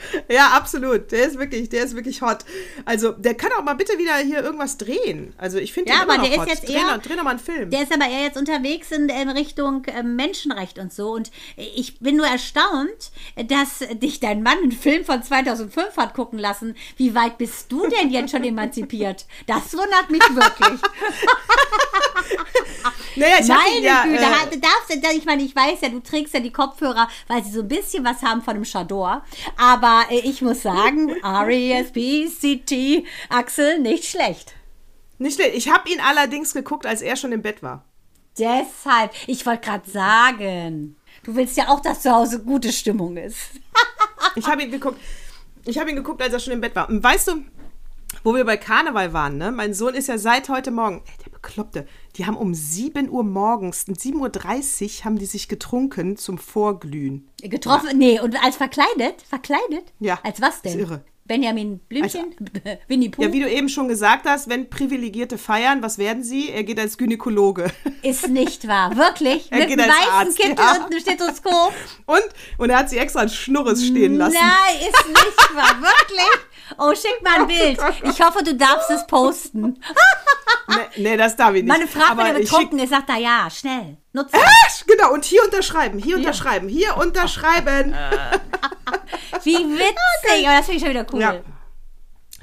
Ja, absolut. Der ist wirklich, der ist wirklich hot. Also, der kann auch mal bitte wieder hier irgendwas drehen. Also, ich finde Ja, aber der ist hot. jetzt dreh, eher- noch, dreh noch mal einen Film. Der ist aber eher jetzt unterwegs in, in Richtung ähm, Menschenrecht und so. Und ich bin nur erstaunt, dass dich dein Mann einen Film von 2005 hat gucken lassen. Wie weit bist du denn jetzt schon emanzipiert? Das wundert mich wirklich. naja, ich Meine ihn ja, Güte, äh, darfst, ich meine, ich weiß ja, du trägst ja die Kopfhörer, weil sie so ein bisschen was haben von einem Chador. Aber äh, ich muss sagen, R-E-S-P-C-T, Axel, nicht schlecht. Nicht schlecht. Ich habe ihn allerdings geguckt, als er schon im Bett war. Deshalb, ich wollte gerade sagen, du willst ja auch, dass zu Hause gute Stimmung ist. Ich habe ihn geguckt. Ich habe ihn geguckt, als er schon im Bett war. Und weißt du, wo wir bei Karneval waren, ne? Mein Sohn ist ja seit heute Morgen, Bekloppte, die haben um 7 Uhr morgens, um 7.30 Uhr haben die sich getrunken zum Vorglühen. Getroffen, nee, und als verkleidet? Verkleidet? Ja, Als was denn? ist irre. Benjamin Blümchen? Winnie Pooh? Ja, wie du eben schon gesagt hast, wenn Privilegierte feiern, was werden sie? Er geht als Gynäkologe. ist nicht wahr. Wirklich? Er Mit geht einem weißen Arzt, Kittel ja. und einem Stethoskop? Und, und er hat sie extra als Schnurres stehen lassen. Nein, ist nicht wahr. Wirklich? Oh, schick mal ein Bild. Ich hoffe, du darfst es posten. Nee, nee, das darf ich nicht. Meine Frage, wenn er betrunken ist, sagt er ja, schnell. Nutze. Ah, genau, und hier unterschreiben, hier unterschreiben, hier unterschreiben. Wie witzig. Aber das finde ich schon wieder cool. Ja.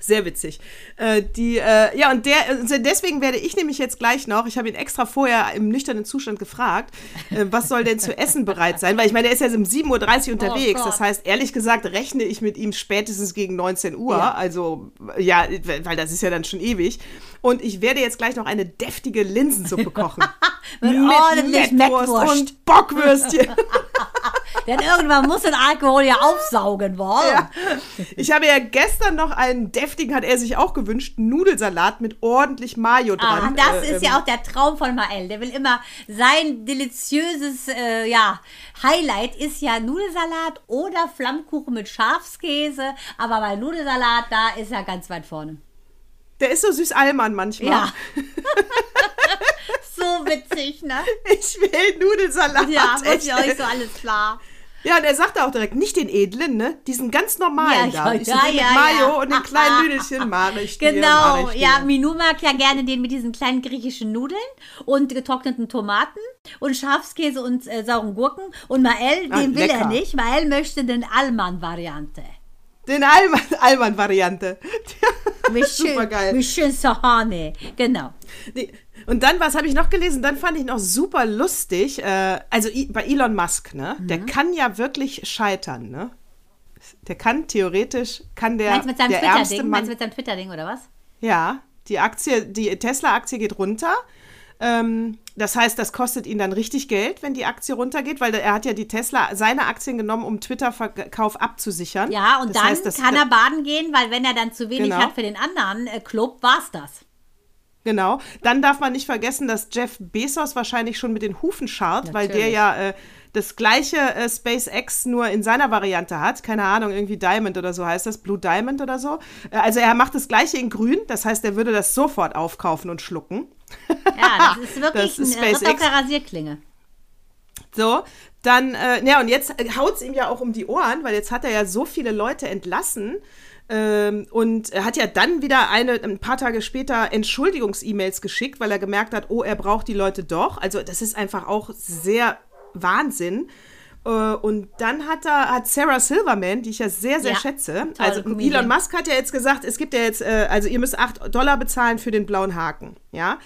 Sehr witzig. Äh, die, äh, ja, und der, also deswegen werde ich nämlich jetzt gleich noch, ich habe ihn extra vorher im nüchternen Zustand gefragt, äh, was soll denn zu essen bereit sein? Weil ich meine, er ist ja um 7.30 Uhr unterwegs. Oh das heißt, ehrlich gesagt, rechne ich mit ihm spätestens gegen 19 Uhr. Ja. Also, ja, weil das ist ja dann schon ewig. Und ich werde jetzt gleich noch eine deftige Linsensuppe kochen. Mit ordentlich Mettwurst. und Bockwürstchen. Denn irgendwann muss den Alkohol ja aufsaugen wollen. Ja. Ich habe ja gestern noch einen deftigen, hat er sich auch gewünscht, Nudelsalat mit ordentlich Mayo Ah, dran. das Äh, ist ja auch der Traum von Mael. Der will immer sein deliziöses äh, ja, Highlight ist ja Nudelsalat oder Flammkuchen mit Schafskäse. Aber bei Nudelsalat, da ist er ganz weit vorne. Der ist so süß Allmann manchmal. Ja. so witzig, ne? Ich will Nudelsalat. Ja, muss ich euch so alles klar. Ja, und er sagte auch direkt, nicht den edlen, ne? Diesen ganz normalen Ja, da. Ich ja, ja, mit Mayo ja. und den kleinen Nüdelchen mache ich dir. Genau, mache ich ja, dir. Minou mag ja gerne den mit diesen kleinen griechischen Nudeln und getrockneten Tomaten und Schafskäse und äh, sauren Gurken. Und Mael, Ah, den will er nicht. Mael möchte den Alman-Variante. Den Alman- Alman-Variante. Supergeil. schön Sahane. Genau. Und dann, was habe ich noch gelesen? Dann fand ich noch super lustig, äh, also I bei Elon Musk, ne? Mhm. Der kann ja wirklich scheitern, ne? Der kann theoretisch, kann der, Meinst du mit seinem Twitter-Ding? Meinst du mit seinem Twitter-Ding oder was? ja, die Aktie, die Tesla-Aktie geht runter. Ähm, das heißt, das kostet ihn dann richtig Geld, wenn die Aktie runtergeht, weil er hat ja die Tesla, seine Aktien genommen, um Twitter-Verkauf abzusichern. Ja, und das dann heißt, kann er baden gehen, weil wenn er dann zu wenig Genau. hat für den anderen äh, Club, war's das. Genau. Dann darf man nicht vergessen, dass Jeff Bezos wahrscheinlich schon mit den Hufen scharrt, weil der Natürlich. ja äh, das gleiche äh, SpaceX nur in seiner Variante hat. Keine Ahnung, irgendwie Diamond oder so heißt das, Blue Diamond oder so. Äh, also er macht das gleiche in grün, das heißt, er würde das sofort aufkaufen und schlucken. Ja, das ist wirklich Das ist ein Ritt auf SpaceX. Rasierklinge. So, dann, äh, ja, und jetzt haut es ihm ja auch um die Ohren, weil jetzt hat er ja so viele Leute entlassen. Ähm, und er hat ja dann wieder eine, ein paar Tage später Entschuldigungs-E-Mails geschickt, weil er gemerkt hat, oh, er braucht die Leute doch. Also, das ist einfach auch sehr Wahnsinn. Äh, Und dann hat er, hat Sarah Silverman, die ich ja sehr, sehr Ja, schätze. Also Comedian. Elon Musk hat ja jetzt gesagt, es gibt ja jetzt, äh, also ihr müsst 8 Dollar bezahlen für den blauen Haken. Ja.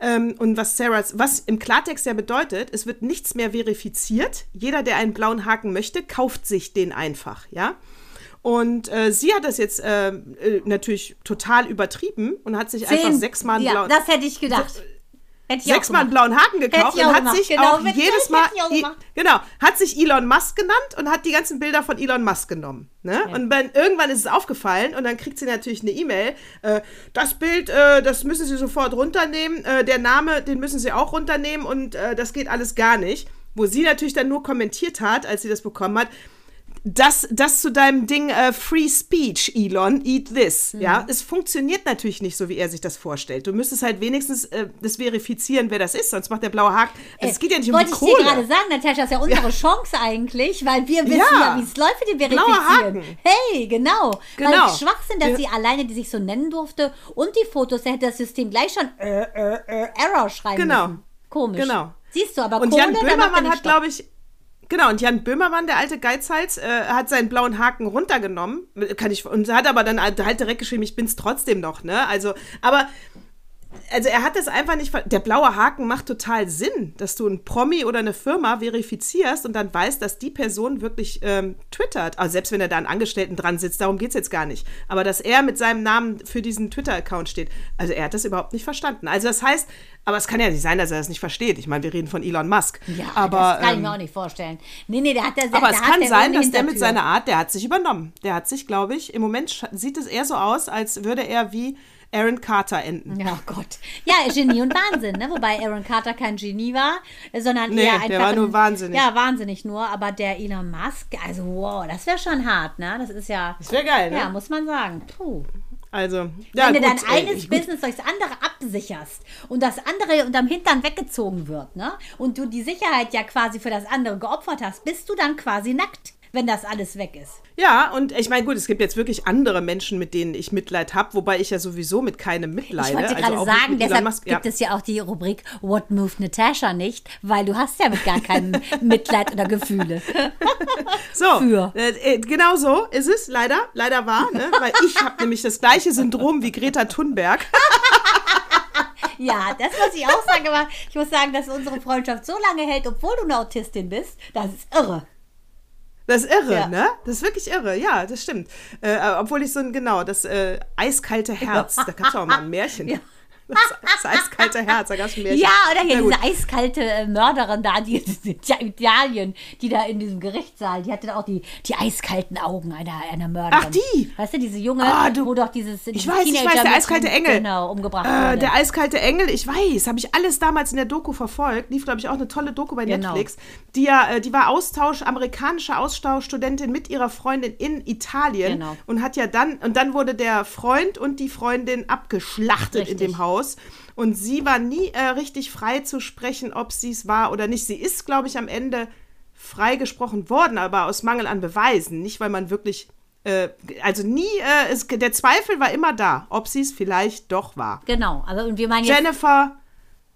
Ähm, und was Sarah, was im Klartext ja bedeutet, es wird nichts mehr verifiziert. Jeder, der einen blauen Haken möchte, kauft sich den einfach, ja. Und äh, sie hat das jetzt äh, äh, natürlich total übertrieben und hat sich einfach Zehn- sechsmal einen ja, blauen, das hätte ich gedacht. Sechsmal einen blauen Haken gekauft und hat sich genau, auch jedes Mal, I- genau, hat sich Elon Musk genannt und hat die ganzen Bilder von Elon Musk genommen. Ne? Und dann, irgendwann ist es aufgefallen und dann kriegt sie natürlich eine E-Mail. Äh, das Bild, äh, das müssen Sie sofort runternehmen. Äh, der Name, den müssen Sie auch runternehmen und äh, das geht alles gar nicht. Wo sie natürlich dann nur kommentiert hat, als sie das bekommen hat, das, das zu deinem Ding äh, Free Speech, Elon, eat this. Mhm. Ja, es funktioniert natürlich nicht so, wie er sich das vorstellt. Du müsstest halt wenigstens äh, das verifizieren, wer das ist, sonst macht der blaue Haken. Also, es geht ja nicht um Wollte die ich dir Kohle. gerade sagen, Natascha, das ist ja unsere Chance eigentlich, weil wir wissen Ja. ja, wie es läuft mit dem Verifizieren. Hey, genau. Genau. Weil Schwachsinn, dass Ja. sie alleine, die sich so nennen durfte und die Fotos, da hätte das System gleich schon äh, äh, äh, Error schreiben Genau. müssen. Komisch. Genau. Siehst du, aber Und Kohle, Jan er Böhmermann hat, glaube ich, genau, und Jan Böhmermann, der alte Geizhals, äh, hat seinen blauen Haken runtergenommen. Kann ich, und hat aber dann halt direkt geschrieben, ich bin's trotzdem noch, ne? Also, aber. Also er hat das einfach nicht. Der blaue Haken macht total Sinn, dass du ein Promi oder eine Firma verifizierst und dann weißt, dass die Person wirklich ähm, twittert. Also selbst wenn er da einen Angestellten dran sitzt, darum geht es jetzt gar nicht. Aber dass er mit seinem Namen für diesen Twitter-Account steht. Also er hat das überhaupt nicht verstanden. Also das heißt, aber es kann ja nicht sein, dass er das nicht versteht. Ich meine, wir reden von Elon Musk. Ja, aber, das kann ich ähm, mir auch nicht vorstellen. Nee, nee, der hat der aber der es kann sein, dass der mit seiner Art, der hat sich übernommen. Der hat sich, glaube ich, im Moment sieht es eher so aus, als würde er wie Aaron Carter enden. Ja, Gott. Ja, Genie und Wahnsinn, ne? Wobei Aaron Carter kein Genie war, sondern Nee, eher der einfach. war ein- nur wahnsinnig. Ja, wahnsinnig nur. Aber der Elon Musk, also wow, das wäre schon hart, ne? Das ist ja. Das wäre geil, ne? Ja, muss man sagen. Puh. Also, ja, Wenn du gut, dein ey, eines gut. Business durchs andere absicherst und das andere unterm Hintern weggezogen wird, ne? Und du die Sicherheit ja quasi für das andere geopfert hast, bist du dann quasi nackt, wenn das alles weg ist. Ja, und ich meine, gut, es gibt jetzt wirklich andere Menschen, mit denen ich Mitleid habe, wobei ich ja sowieso mit keinem mitleide. Ich wollte Also gerade sagen, deshalb Musk, ja. gibt es ja auch die Rubrik What Moved Natasha nicht, weil du hast ja mit gar keinem Mitleid oder Gefühle. So, für. Äh, äh, genau so ist es, leider, leider wahr, ne? weil ich habe nämlich das gleiche Syndrom wie Greta Thunberg. Ja, das muss ich auch sagen, aber ich muss sagen, dass unsere Freundschaft so lange hält, obwohl du eine Autistin bist, das ist irre. Das ist irre, Ja. ne? Das ist wirklich irre, ja, das stimmt. Äh, obwohl ich so ein, genau, das äh, eiskalte Herz, da gab es auch mal ein Märchen. Ja. Das, das eiskalte Herz, da gab es ein Märchen. Ja, oder hier Na gut. diese eiskalte äh, Mörderin da, die die Italien, die da in diesem Gerichtssaal, die hatte auch die, die eiskalten Augen einer, einer Mörderin. Ach, die? Weißt du, diese junge, Ah, du- wo doch dieses, Ich weiß, ich Teenager weiß, der eiskalte Engel. Genau, umgebracht Äh, wurde. der eiskalte Engel, ich weiß, habe ich alles damals in der Doku verfolgt. Lief, glaube ich, auch eine tolle Doku bei Genau. Netflix. Die, ja, äh, die war Austausch, amerikanische Austauschstudentin mit ihrer Freundin in Italien. Genau. Und hat ja dann, und dann wurde der Freund und die Freundin abgeschlachtet in Richtig. dem Haus. Und sie war nie äh, richtig frei zu sprechen, ob sie es war oder nicht. Sie ist, glaube ich, am Ende freigesprochen worden, aber aus Mangel an Beweisen, nicht weil man wirklich äh, also nie, äh, es, der Zweifel war immer da, ob sie es vielleicht doch war. Genau, also und wir meinen Jennifer,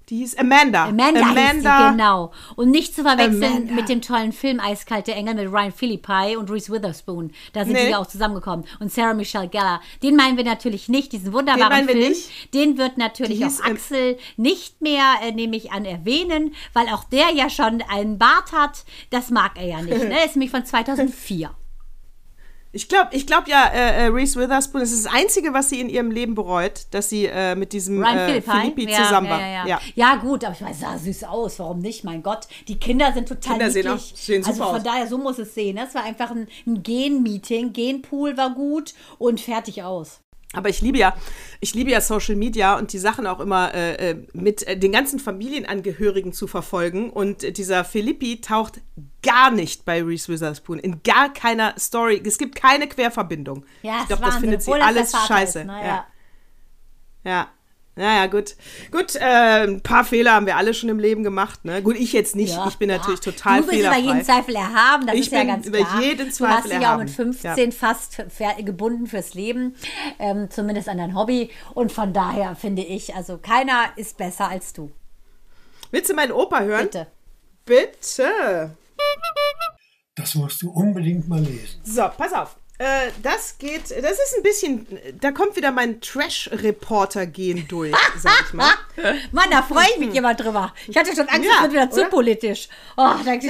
die hieß Amanda. Amanda, Amanda hieß sie, genau. Und nicht zu verwechseln Amanda. mit dem tollen Film Eiskalte Engel mit Ryan Philippi und Reese Witherspoon. Da sind Nee. die ja auch zusammengekommen. Und Sarah Michelle Gellar. Den meinen wir natürlich nicht, diesen wunderbaren wir Film. nicht. Den wird natürlich auch Axel nicht mehr, äh, nehme ich an, erwähnen, weil auch der ja schon einen Bart hat. Das mag er ja nicht. Ne? Er ist nämlich von 2004. Ich glaube ich glaub ja, äh, äh, Reese Witherspoon, das ist das Einzige, was sie in ihrem Leben bereut, dass sie äh, mit diesem Ryan äh, Philippi, ja, zusammen ja, war. Ja, ja. ja, gut, aber ich weiß, sah süß aus. Warum nicht? Mein Gott, die Kinder sind total Kinder sehen auch- sehen also super von aus. daher, so muss es sehen. Das war einfach ein, ein Gen-Meeting. Genpool war gut und fertig aus. Aber ich liebe ja, ich liebe ja Social Media und die Sachen auch immer äh, äh, mit äh, den ganzen Familienangehörigen zu verfolgen. Und dieser Philippi taucht gar nicht bei Reese Witherspoon, in gar keiner Story. Es gibt keine Querverbindung. Ja, ich glaube, das findet sie alles scheiße. Ist, ne? ja. ja. ja. Naja, gut. Gut, äh, ein paar Fehler haben wir alle schon im Leben gemacht. Ne? Gut, ich jetzt nicht. Ja, ich bin ja. natürlich total Du bist fehlerfrei. über jeden Zweifel erhaben, das Ich ist ja ganz über klar. jeden Du Zweifel hast dich ja auch mit 15 Ja. fast gebunden fürs Leben, ähm, zumindest an dein Hobby. Und von daher finde ich, also keiner ist besser als du. Willst du meinen Opa hören? Bitte. Bitte. Das musst du unbedingt mal lesen. So, pass auf. Äh, das geht, das ist ein bisschen, da kommt wieder mein Trash-Reporter-Gen durch, sag ich mal. Mann, da freue ich mich immer drüber. Ich hatte schon Angst, Ja, es wird wieder zu oder? politisch. Oh, da, nee,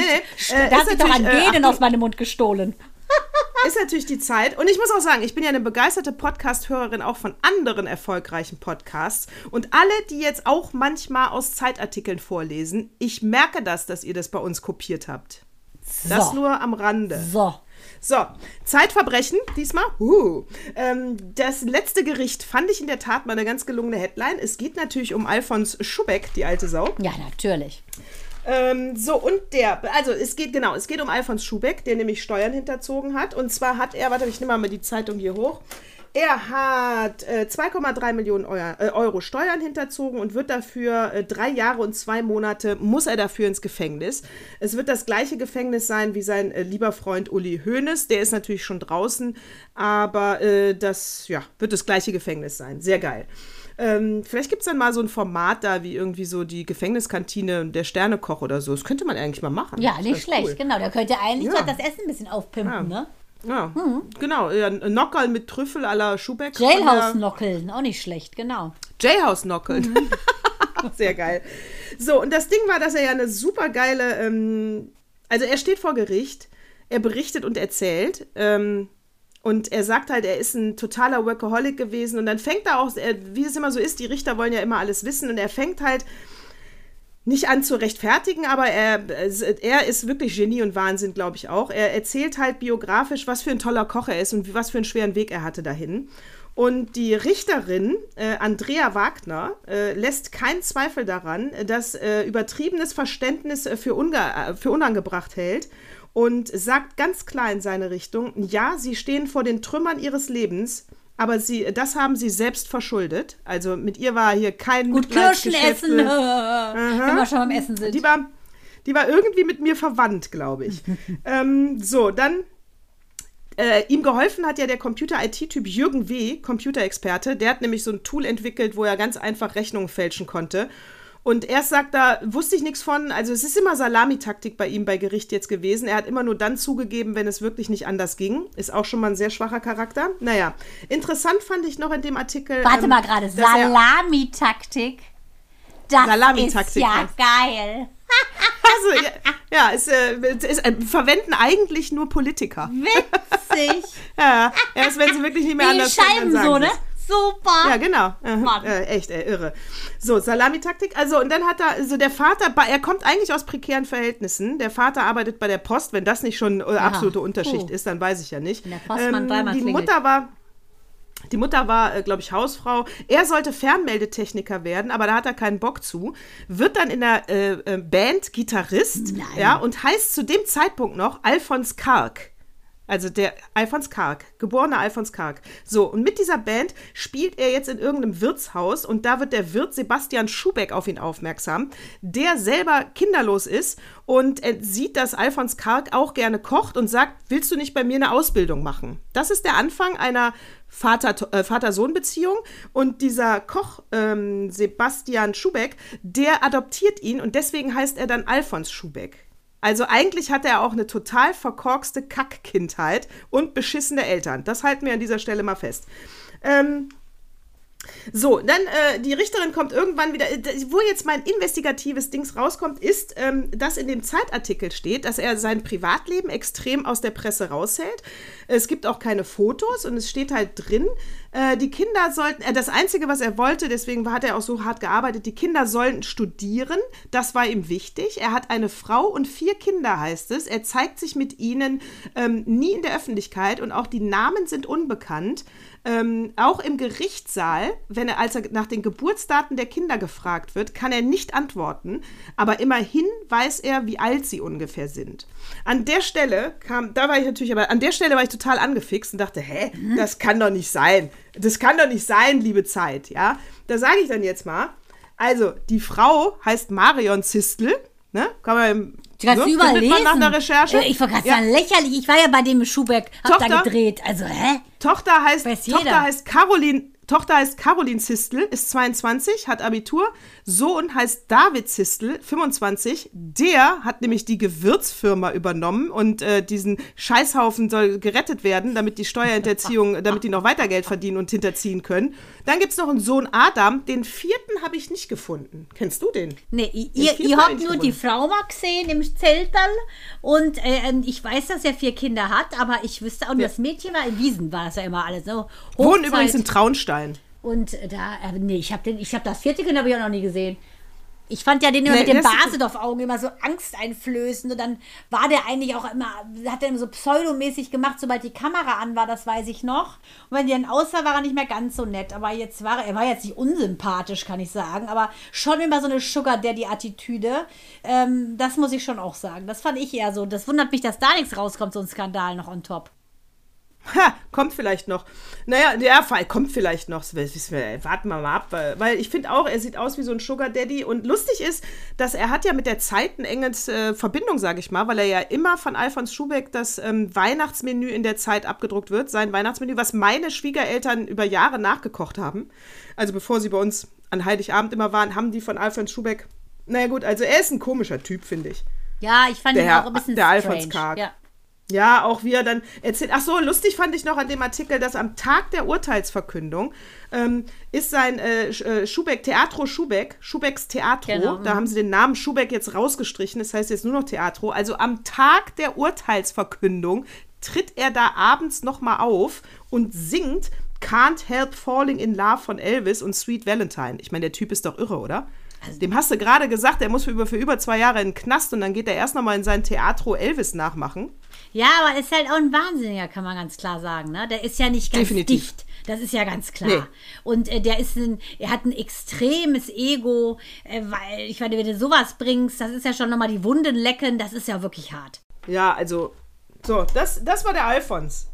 da äh, hat ist sich doch ein äh, Genen Achtung. aus meinem Mund gestohlen. Ist natürlich die Zeit. Und ich muss auch sagen, ich bin ja eine begeisterte Podcast-Hörerin auch von anderen erfolgreichen Podcasts. Und alle, die jetzt auch manchmal aus Zeitartikeln vorlesen, ich merke das, dass ihr das bei uns kopiert habt. Das So. nur am Rande. So. So, Zeitverbrechen diesmal. Uh. Ähm, das letzte Gericht fand ich in der Tat mal eine ganz gelungene Headline. Es geht natürlich um Alfons Schubeck, die alte Sau. Ja, natürlich. Ähm, so, und der, also es geht, genau, es geht um Alfons Schubeck, der nämlich Steuern hinterzogen hat. Und zwar hat er, warte, ich nehme mal die Zeitung hier hoch. Er hat äh, 2,3 Millionen Euro, äh, Euro Steuern hinterzogen und wird dafür äh, drei Jahre und zwei Monate, muss er dafür ins Gefängnis. Es wird das gleiche Gefängnis sein wie sein äh, lieber Freund Uli Hoeneß. Der ist natürlich schon draußen, aber äh, das ja, wird das gleiche Gefängnis sein. Sehr geil. Ähm, vielleicht gibt es dann mal so ein Format da, wie irgendwie so die Gefängniskantine und der Sternekoch oder so. Das könnte man eigentlich mal machen. Ja, nicht schlecht, cool. genau. Der könnte eigentlich Ja. das Essen ein bisschen aufpimpen, Ja. ne? Ja, genau. Ja, ein Nockerl mit Trüffel à la Schubeck. Jailhouse-Nockeln, auch nicht schlecht, genau. Jailhouse-Nockeln. Mhm. Sehr geil. So, und das Ding war, dass er ja eine super geile, ähm, also er steht vor Gericht, er berichtet und erzählt, ähm, und er sagt halt, er ist ein totaler Workaholic gewesen. Und dann fängt er auch, er, wie es immer so ist, die Richter wollen ja immer alles wissen. Und er fängt halt nicht an zu rechtfertigen, aber er, er ist wirklich Genie und Wahnsinn, glaube ich auch. Er erzählt halt biografisch, was für ein toller Koch er ist und was für einen schweren Weg er hatte dahin. Und die Richterin, äh, Andrea Wagner, äh, lässt keinen Zweifel daran, dass äh, übertriebenes Verständnis äh, für, unge äh, für unangebracht hält und sagt ganz klar in seine Richtung, ja, sie stehen vor den Trümmern ihres Lebens, aber sie, das haben sie selbst verschuldet. Also mit ihr war hier kein Gut, Kirschen essen, wenn wir schon beim Essen sind. Die war, die war irgendwie mit mir verwandt, glaube ich. ähm, so, dann. Äh, ihm geholfen hat ja der Computer-IT-Typ Jürgen W., Computerexperte. Der hat nämlich so ein Tool entwickelt, wo er ganz einfach Rechnungen fälschen konnte. Und erst sagt er, wusste ich nichts von. Also es ist immer Salamitaktik bei ihm bei Gericht jetzt gewesen. Er hat immer nur dann zugegeben, wenn es wirklich nicht anders ging. Ist auch schon mal ein sehr schwacher Charakter. Naja, interessant fand ich noch in dem Artikel. Warte ähm, mal gerade, er- Salamitaktik. Das Salamitaktik, ist ja geil. Also, ja, ja es, äh, es ist, äh, verwenden eigentlich nur Politiker. Witzig. Ja, erst wenn sie wirklich nicht mehr Wie anders können, dann sagen so, sie's. Super. Ja, genau. Äh, äh, echt, äh, irre. So, Salamitaktik. Also, und dann hat er, also der Vater, er kommt eigentlich aus prekären Verhältnissen. Der Vater arbeitet bei der Post. Wenn das nicht schon äh, absolute Unterschicht Puh. ist, dann weiß ich ja nicht. Der Postmann dreimal die klingelt. Mutter war. Die Mutter war, äh, glaube ich, Hausfrau. Er sollte Fernmeldetechniker werden, aber da hat er keinen Bock zu. Wird dann in der äh, äh, Band Gitarrist, Nein. ja, und heißt zu dem Zeitpunkt noch Alfons Karg. Also der Alfons Karg, geborener Alfons Karg. So, und mit dieser Band spielt er jetzt in irgendeinem Wirtshaus und da wird der Wirt Sebastian Schubeck auf ihn aufmerksam, der selber kinderlos ist und sieht, dass Alfons Karg auch gerne kocht und sagt, willst du nicht bei mir eine Ausbildung machen? Das ist der Anfang einer äh, Vater-Sohn-Beziehung und dieser Koch ähm, Sebastian Schubeck, der adoptiert ihn und deswegen heißt er dann Alfons Schubeck. Also eigentlich hat er auch eine total verkorkste Kackkindheit und beschissene Eltern. Das halten wir an dieser Stelle mal fest. Ähm, so, dann äh, die Richterin kommt irgendwann wieder. Äh, wo jetzt mein investigatives Dings rauskommt, ist, ähm, dass in dem Zeitartikel steht, dass er sein Privatleben extrem aus der Presse raushält. Es gibt auch keine Fotos und es steht halt drin, äh, die Kinder sollten, äh, das Einzige, was er wollte, deswegen hat er auch so hart gearbeitet, die Kinder sollten studieren. Das war ihm wichtig. Er hat eine Frau und vier Kinder, heißt es. Er zeigt sich mit ihnen ähm, nie in der Öffentlichkeit und auch die Namen sind unbekannt. Ähm, auch im Gerichtssaal, wenn er, als er nach den Geburtsdaten der Kinder gefragt wird, kann er nicht antworten, aber immerhin weiß er, wie alt sie ungefähr sind. An der Stelle kam, da war ich natürlich, aber an der Stelle war ich total angefixt und dachte, hä, das kann doch nicht sein. Das kann doch nicht sein, liebe Zeit, ja. Da sage ich dann jetzt mal, also die Frau heißt Marion Zistel, ne? Kann man Du kannst ne? überall lesen. nach einer Recherche. Äh, Ich war gerade ja. lächerlich. Ich war ja bei dem Schubeck, hab Tochter, da gedreht. Also, hä? Tochter heißt, Tochter heißt Caroline, Tochter heißt Caroline Zistel, ist 22, hat Abitur. Sohn heißt David Zistel, 25. Der hat nämlich die Gewürzfirma übernommen und äh, diesen Scheißhaufen soll gerettet werden, damit die Steuerhinterziehung, damit die noch weiter Geld verdienen und hinterziehen können. Dann gibt es noch einen Sohn Adam. Den vierten habe ich nicht gefunden. Kennst du den? Nee, den ihr, ihr habt nur gefunden. die Frau mal gesehen im Zeltal und äh, ähm, ich weiß, dass er vier Kinder hat, aber ich wüsste auch, ja. das Mädchen war in Wiesen, war es ja immer alles. Ne? Wohnen übrigens in Traunstein. Und da, äh, nee, ich habe hab das vierte Kind habe ich auch noch nie gesehen. Ich fand ja den immer nee, mit den Basedorf-Augen immer so angsteinflößend. Und dann war der eigentlich auch immer, hat er immer so pseudomäßig gemacht, sobald die Kamera an war, das weiß ich noch. Und wenn die dann aus war, war er nicht mehr ganz so nett. Aber jetzt war er, er war jetzt nicht unsympathisch, kann ich sagen, aber schon immer so eine Sugar Daddy-Attitüde. Ähm, das muss ich schon auch sagen. Das fand ich eher so. Das wundert mich, dass da nichts rauskommt, so ein Skandal noch on top. Ha, kommt vielleicht noch. Naja, der Fall kommt vielleicht noch. Warten wir mal ab, weil, weil ich finde auch, er sieht aus wie so ein Sugar Daddy. Und lustig ist, dass er hat ja mit der Zeit eine enge äh, Verbindung, sage ich mal, weil er ja immer von Alfons Schubeck das ähm, Weihnachtsmenü in der Zeit abgedruckt wird, sein Weihnachtsmenü, was meine Schwiegereltern über Jahre nachgekocht haben. Also bevor sie bei uns an Heiligabend immer waren, haben die von Alfons Schubeck. Naja gut, also er ist ein komischer Typ, finde ich. Ja, ich fand der, ihn auch ein bisschen Der strange. Alfons Karg. Ja. Ja, auch wie er dann erzählt. Ach so, lustig fand ich noch an dem Artikel, dass am Tag der Urteilsverkündung ähm, ist sein äh, äh Schubeck, Teatro Schubeck, Schubecks Teatro, genau. da haben sie den Namen Schubeck jetzt rausgestrichen, das heißt jetzt nur noch Teatro. Also am Tag der Urteilsverkündung tritt er da abends nochmal auf und singt Can't Help Falling in Love von Elvis und Sweet Valentine. Ich meine, der Typ ist doch irre, oder? Also Dem hast du gerade gesagt, er muss für über, für über zwei Jahre in den Knast und dann geht er erst nochmal in sein Theatro Elvis nachmachen. Ja, aber ist halt auch ein Wahnsinniger, kann man ganz klar sagen. Ne? Der ist ja nicht ganz Definitiv. dicht. Das ist ja ganz klar. Nee. Und äh, der ist ein, er hat ein extremes Ego, äh, weil, ich meine, wenn du sowas bringst, das ist ja schon nochmal die Wunden lecken, das ist ja wirklich hart. Ja, also, so, das, das war der Alfons.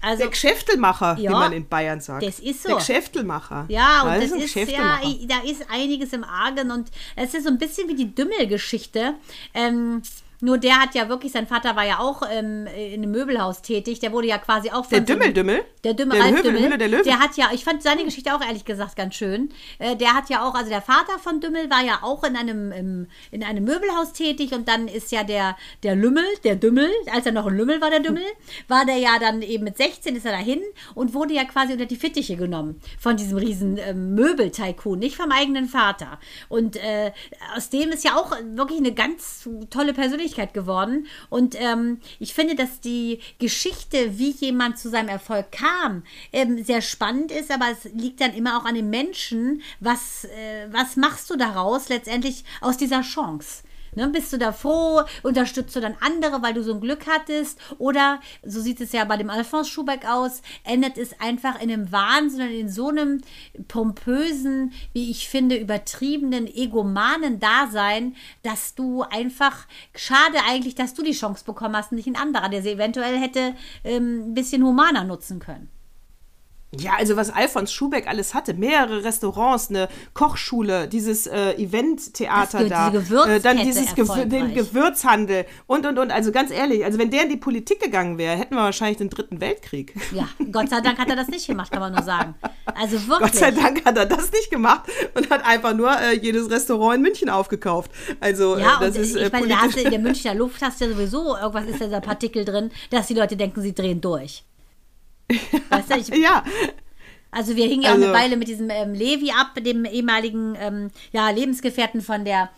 Also, der Geschäftelmacher, ja, wie man in Bayern sagt. Das ist so. Der Geschäftelmacher. Ja, und das, das ist, ist ja, da ist einiges im Argen und es ist so ein bisschen wie die Dümmelgeschichte. Ähm, nur der hat ja wirklich, sein Vater war ja auch ähm, in einem Möbelhaus tätig. Der wurde ja quasi auch von. Der Dümmel-Dümmel? Der Dümmel, der Ralf Dümmel. Der, Löwen. der hat ja, ich fand seine Geschichte auch ehrlich gesagt ganz schön. Äh, der hat ja auch, also der Vater von Dümmel war ja auch in einem, im, in einem Möbelhaus tätig und dann ist ja der, der Lümmel, der Dümmel, als er noch ein Lümmel war, der Dümmel, war der ja dann eben mit 16 ist er dahin und wurde ja quasi unter die Fittiche genommen von diesem riesen ähm, Möbel-Tycoon, nicht vom eigenen Vater. Und äh, aus dem ist ja auch wirklich eine ganz tolle Persönlichkeit Persönlichkeit geworden. Und ähm, ich finde, dass die Geschichte, wie jemand zu seinem Erfolg kam, ähm, sehr spannend ist, aber es liegt dann immer auch an den Menschen, was, äh, was machst du daraus letztendlich aus dieser Chance? Ne, bist du da froh? Unterstützt du dann andere, weil du so ein Glück hattest? Oder, so sieht es ja bei dem Alphonse Schubeck aus, endet es einfach in einem Wahnsinn und in so einem pompösen, wie ich finde, übertriebenen, egomanen Dasein, dass du einfach, schade eigentlich, dass du die Chance bekommen hast nicht ein anderer, der sie eventuell hätte ähm, ein bisschen humaner nutzen können. Ja, also was Alfons Schubeck alles hatte, mehrere Restaurants, eine Kochschule, dieses äh, Eventtheater da, äh, dann dieses Gewür den Gewürzhandel und und und. Also ganz ehrlich, also wenn der in die Politik gegangen wäre, hätten wir wahrscheinlich den dritten Weltkrieg. Ja, Gott sei Dank hat er das nicht gemacht, kann man nur sagen. Also wirklich. Gott sei Dank hat er das nicht gemacht und hat einfach nur äh, jedes Restaurant in München aufgekauft. Also ja, äh, das und ist ich meine, da hast du in der Münchner Luft hast du ja sowieso irgendwas ist ja da Partikel drin, dass die Leute denken, sie drehen durch. Weißt du, ich, ja. Also wir hingen ja also, auch eine Weile mit diesem ähm, Levi ab, dem ehemaligen ähm, ja, Lebensgefährten von der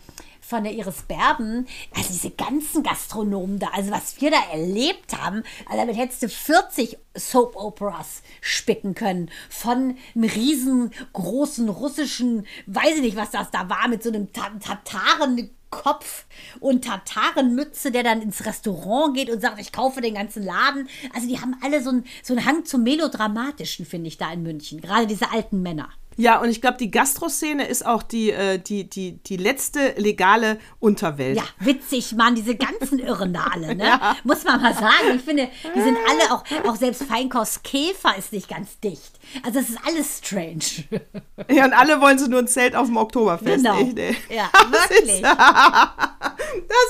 von der Iris Berben, also diese ganzen Gastronomen da, also was wir da erlebt haben, also damit hättest du 40 Soap Operas spicken können. Von einem riesengroßen russischen, weiß ich nicht, was das da war, mit so einem Tataren Kopf und Tatarenmütze, der dann ins Restaurant geht und sagt, ich kaufe den ganzen Laden. Also die haben alle so einen, so einen Hang zum Melodramatischen, finde ich, da in München. Gerade diese alten Männer. Ja, und ich glaube, die Gastroszene ist auch die, äh, die, die, die letzte legale Unterwelt. Ja, witzig, Mann, diese ganzen Irren da alle, ne? Ja. Muss man mal sagen. Ich finde, die sind alle auch, auch selbst Feinkost Käfer ist nicht ganz dicht. Also es ist alles strange. Ja, und alle wollen so nur ein Zelt auf dem Oktoberfest. Genau. Echt, ey. Ja, wirklich. das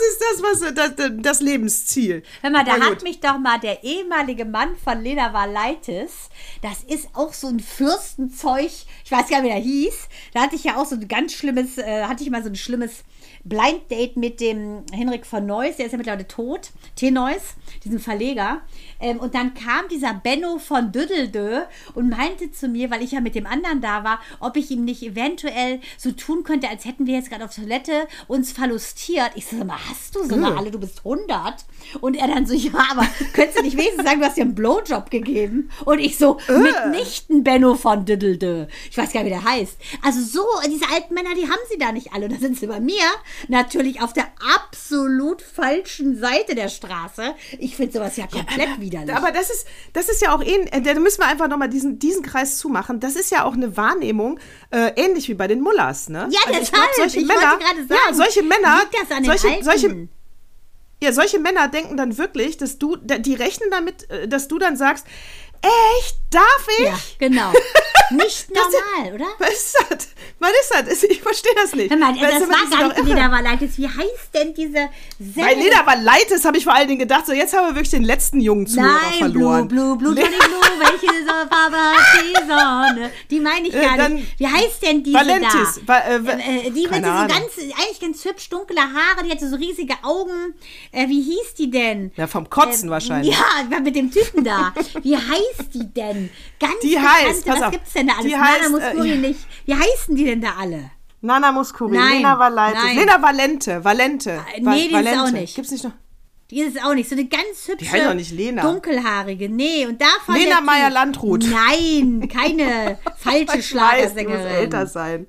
ist das, was das, das Lebensziel. Hör mal, da hat mich doch mal der ehemalige Mann von Lena Valaitis, das ist auch so ein Fürstenzeug, ich weiß gar nicht, wie der hieß. Da hatte ich ja auch so ein ganz schlimmes, äh, hatte ich mal so ein schlimmes Blind Date mit dem Henrik von Neuss, der ist ja mittlerweile tot, T. Neuss, diesem Verleger. Ähm, und dann kam dieser Benno von Düdeldö und meinte zu mir, weil ich ja mit dem anderen da war, ob ich ihm nicht eventuell so tun könnte, als hätten wir jetzt gerade auf Toilette uns verlustiert. Ich so, mal, hast du so eine alle, du bist 100. Und er dann so, ja, aber könntest du nicht wenigstens sagen, du hast dir einen Blowjob gegeben? Und ich so, äh. mitnichten Benno von Düdeldö. Ich weiß gar nicht, wie der heißt. Also so, diese alten Männer, die haben sie da nicht alle. Und da sind sie bei mir natürlich auf der absolut falschen Seite der Straße. Ich finde sowas ja komplett ja, widerlich. Aber das ist, das ist ja auch, ähn, äh, da müssen wir einfach nochmal diesen, diesen Kreis zumachen. Das ist ja auch eine Wahrnehmung, äh, ähnlich wie bei den Mullers, ne? Ja, also deshalb. Ich glaub, solche ich Männer, sagen, ja, solche Männer, das an solche, den solche, ja, solche Männer denken dann wirklich, dass du, die rechnen damit, äh, dass du dann sagst, Echt? Darf ich? Ja, genau. Nicht normal, oder? Was ist das? Was ist das? Ich verstehe das nicht. Hör mal, das, das war gar nicht Lederwalleitis. Wie heißt denn diese Sendung? Bei Lederwalleitis habe ich vor allen Dingen gedacht, so jetzt haben wir wirklich den letzten jungen Zuhörer Nein, verloren. Blue, Blue, Blue, Johnny Blue, welche Farbe hat die Sonne? Die meine ich äh, gar äh, nicht. Wie heißt denn diese Valentis. da? Äh, äh, die mit so ganz, eigentlich ganz hübsch dunkle Haare, die hatte so riesige Augen. Äh, wie hieß die denn? Ja, vom Kotzen wahrscheinlich. Ja, mit dem Typen da. Wie heißt die denn? Ganz die heißt, pass was auf, gibt's denn da alles? Die Nana heißt, Muscuri äh, nicht. Wie heißen die denn da alle? Nana Muscuri, nein, Lena Valente, nein. Lena Valente, Valente. Äh, nee, die Valente. ist auch nicht. Gibt's nicht noch? Die ist auch nicht. So eine ganz hübsche, die heißt nicht Lena. dunkelhaarige. Nee, und davon. Lena Meyer-Landrut. Nein, keine falsche Schlagersängerin. Weiß, muss älter sein.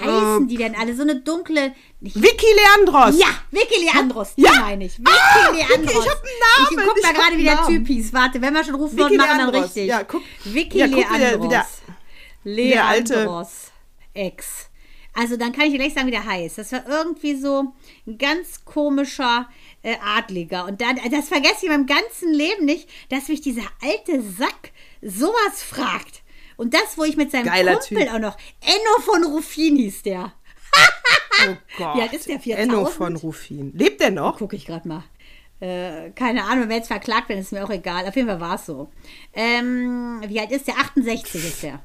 Wie heißen die denn alle? So eine dunkle. Vicky Leandros. Ja, Vicky Leandros. Ja, meine ich. Vicky ah, Leandros. Vicky, ich hab einen Namen. Ich guck mal gerade, wie der Typ hieß. Warte, wenn wir schon rufen wollen, machen wir richtig. Ja, guck. Vicky ja, guck, Leandros. Wie der, wie der, Leandros. Ex. Also dann kann ich dir gleich sagen, wie der heißt. Das war irgendwie so ein ganz komischer äh, Adliger. Und dann, das vergesse ich in meinem ganzen Leben nicht, dass mich dieser alte Sack sowas fragt. Und das, wo ich mit seinem Geiler Kumpel typ. auch noch, Enno von Ruffin hieß der. Oh Gott. Wie alt ist der? 4000? Enno von Ruffin. Lebt der noch? Gucke ich gerade mal. Äh, keine Ahnung, wenn wir jetzt verklagt werden, ist mir auch egal. Auf jeden Fall war es so. Ähm, wie alt ist der? 68 ist der.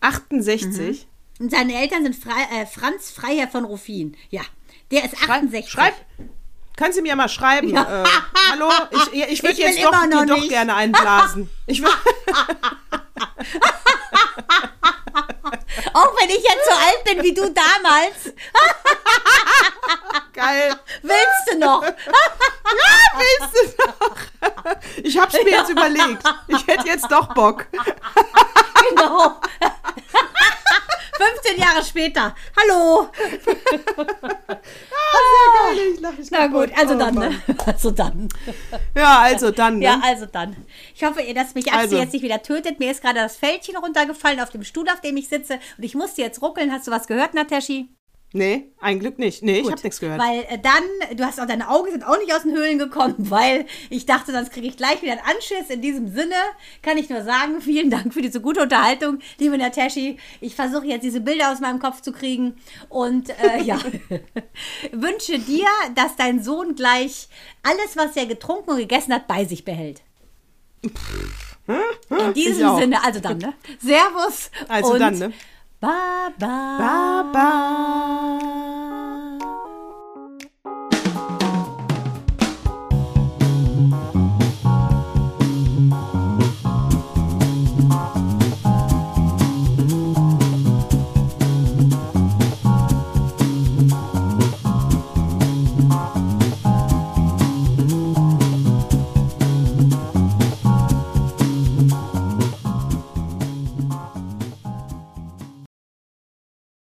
68? Mhm. Und seine Eltern sind Fra äh, Franz Freiherr von Ruffin. Ja, der ist 68. Schreib, können Sie mir mal schreiben? Ja. Äh, hallo, ich, ich würde jetzt doch, dir doch gerne einblasen. Ich will, Auch wenn ich jetzt so alt bin wie du damals. geil. Willst du noch? Willst du noch? Ich hab's mir jetzt überlegt. Ich hätte jetzt doch Bock. Genau. 15 Jahre später. Hallo. ich lache mich Na gut, also Oh dann, ne? Also dann. Ja, also dann. Ne? Ja, also dann. Ich hoffe, ihr, dass mich Axel Also. jetzt nicht wieder tötet. Mir ist gerade das Fältchen runtergefallen auf dem Stuhl, auf dem ich sitze. Und ich musste jetzt ruckeln. Hast du was gehört, Nataschi? Nee, ein Glück nicht. Nee, ich Gut. habe nichts gehört. Weil äh, dann, du hast auch deine Augen sind auch nicht aus den Höhlen gekommen, weil ich dachte, sonst kriege ich gleich wieder einen Anschiss. In diesem Sinne kann ich nur sagen, vielen Dank für diese gute Unterhaltung, liebe Nataschi. Ich versuche jetzt diese Bilder aus meinem Kopf zu kriegen und äh, ja, wünsche dir, dass dein Sohn gleich alles, was er getrunken und gegessen hat, bei sich behält. In diesem auch. Sinne, also dann, ne? Servus. Also und dann, ne? Bye bye. Bye bye.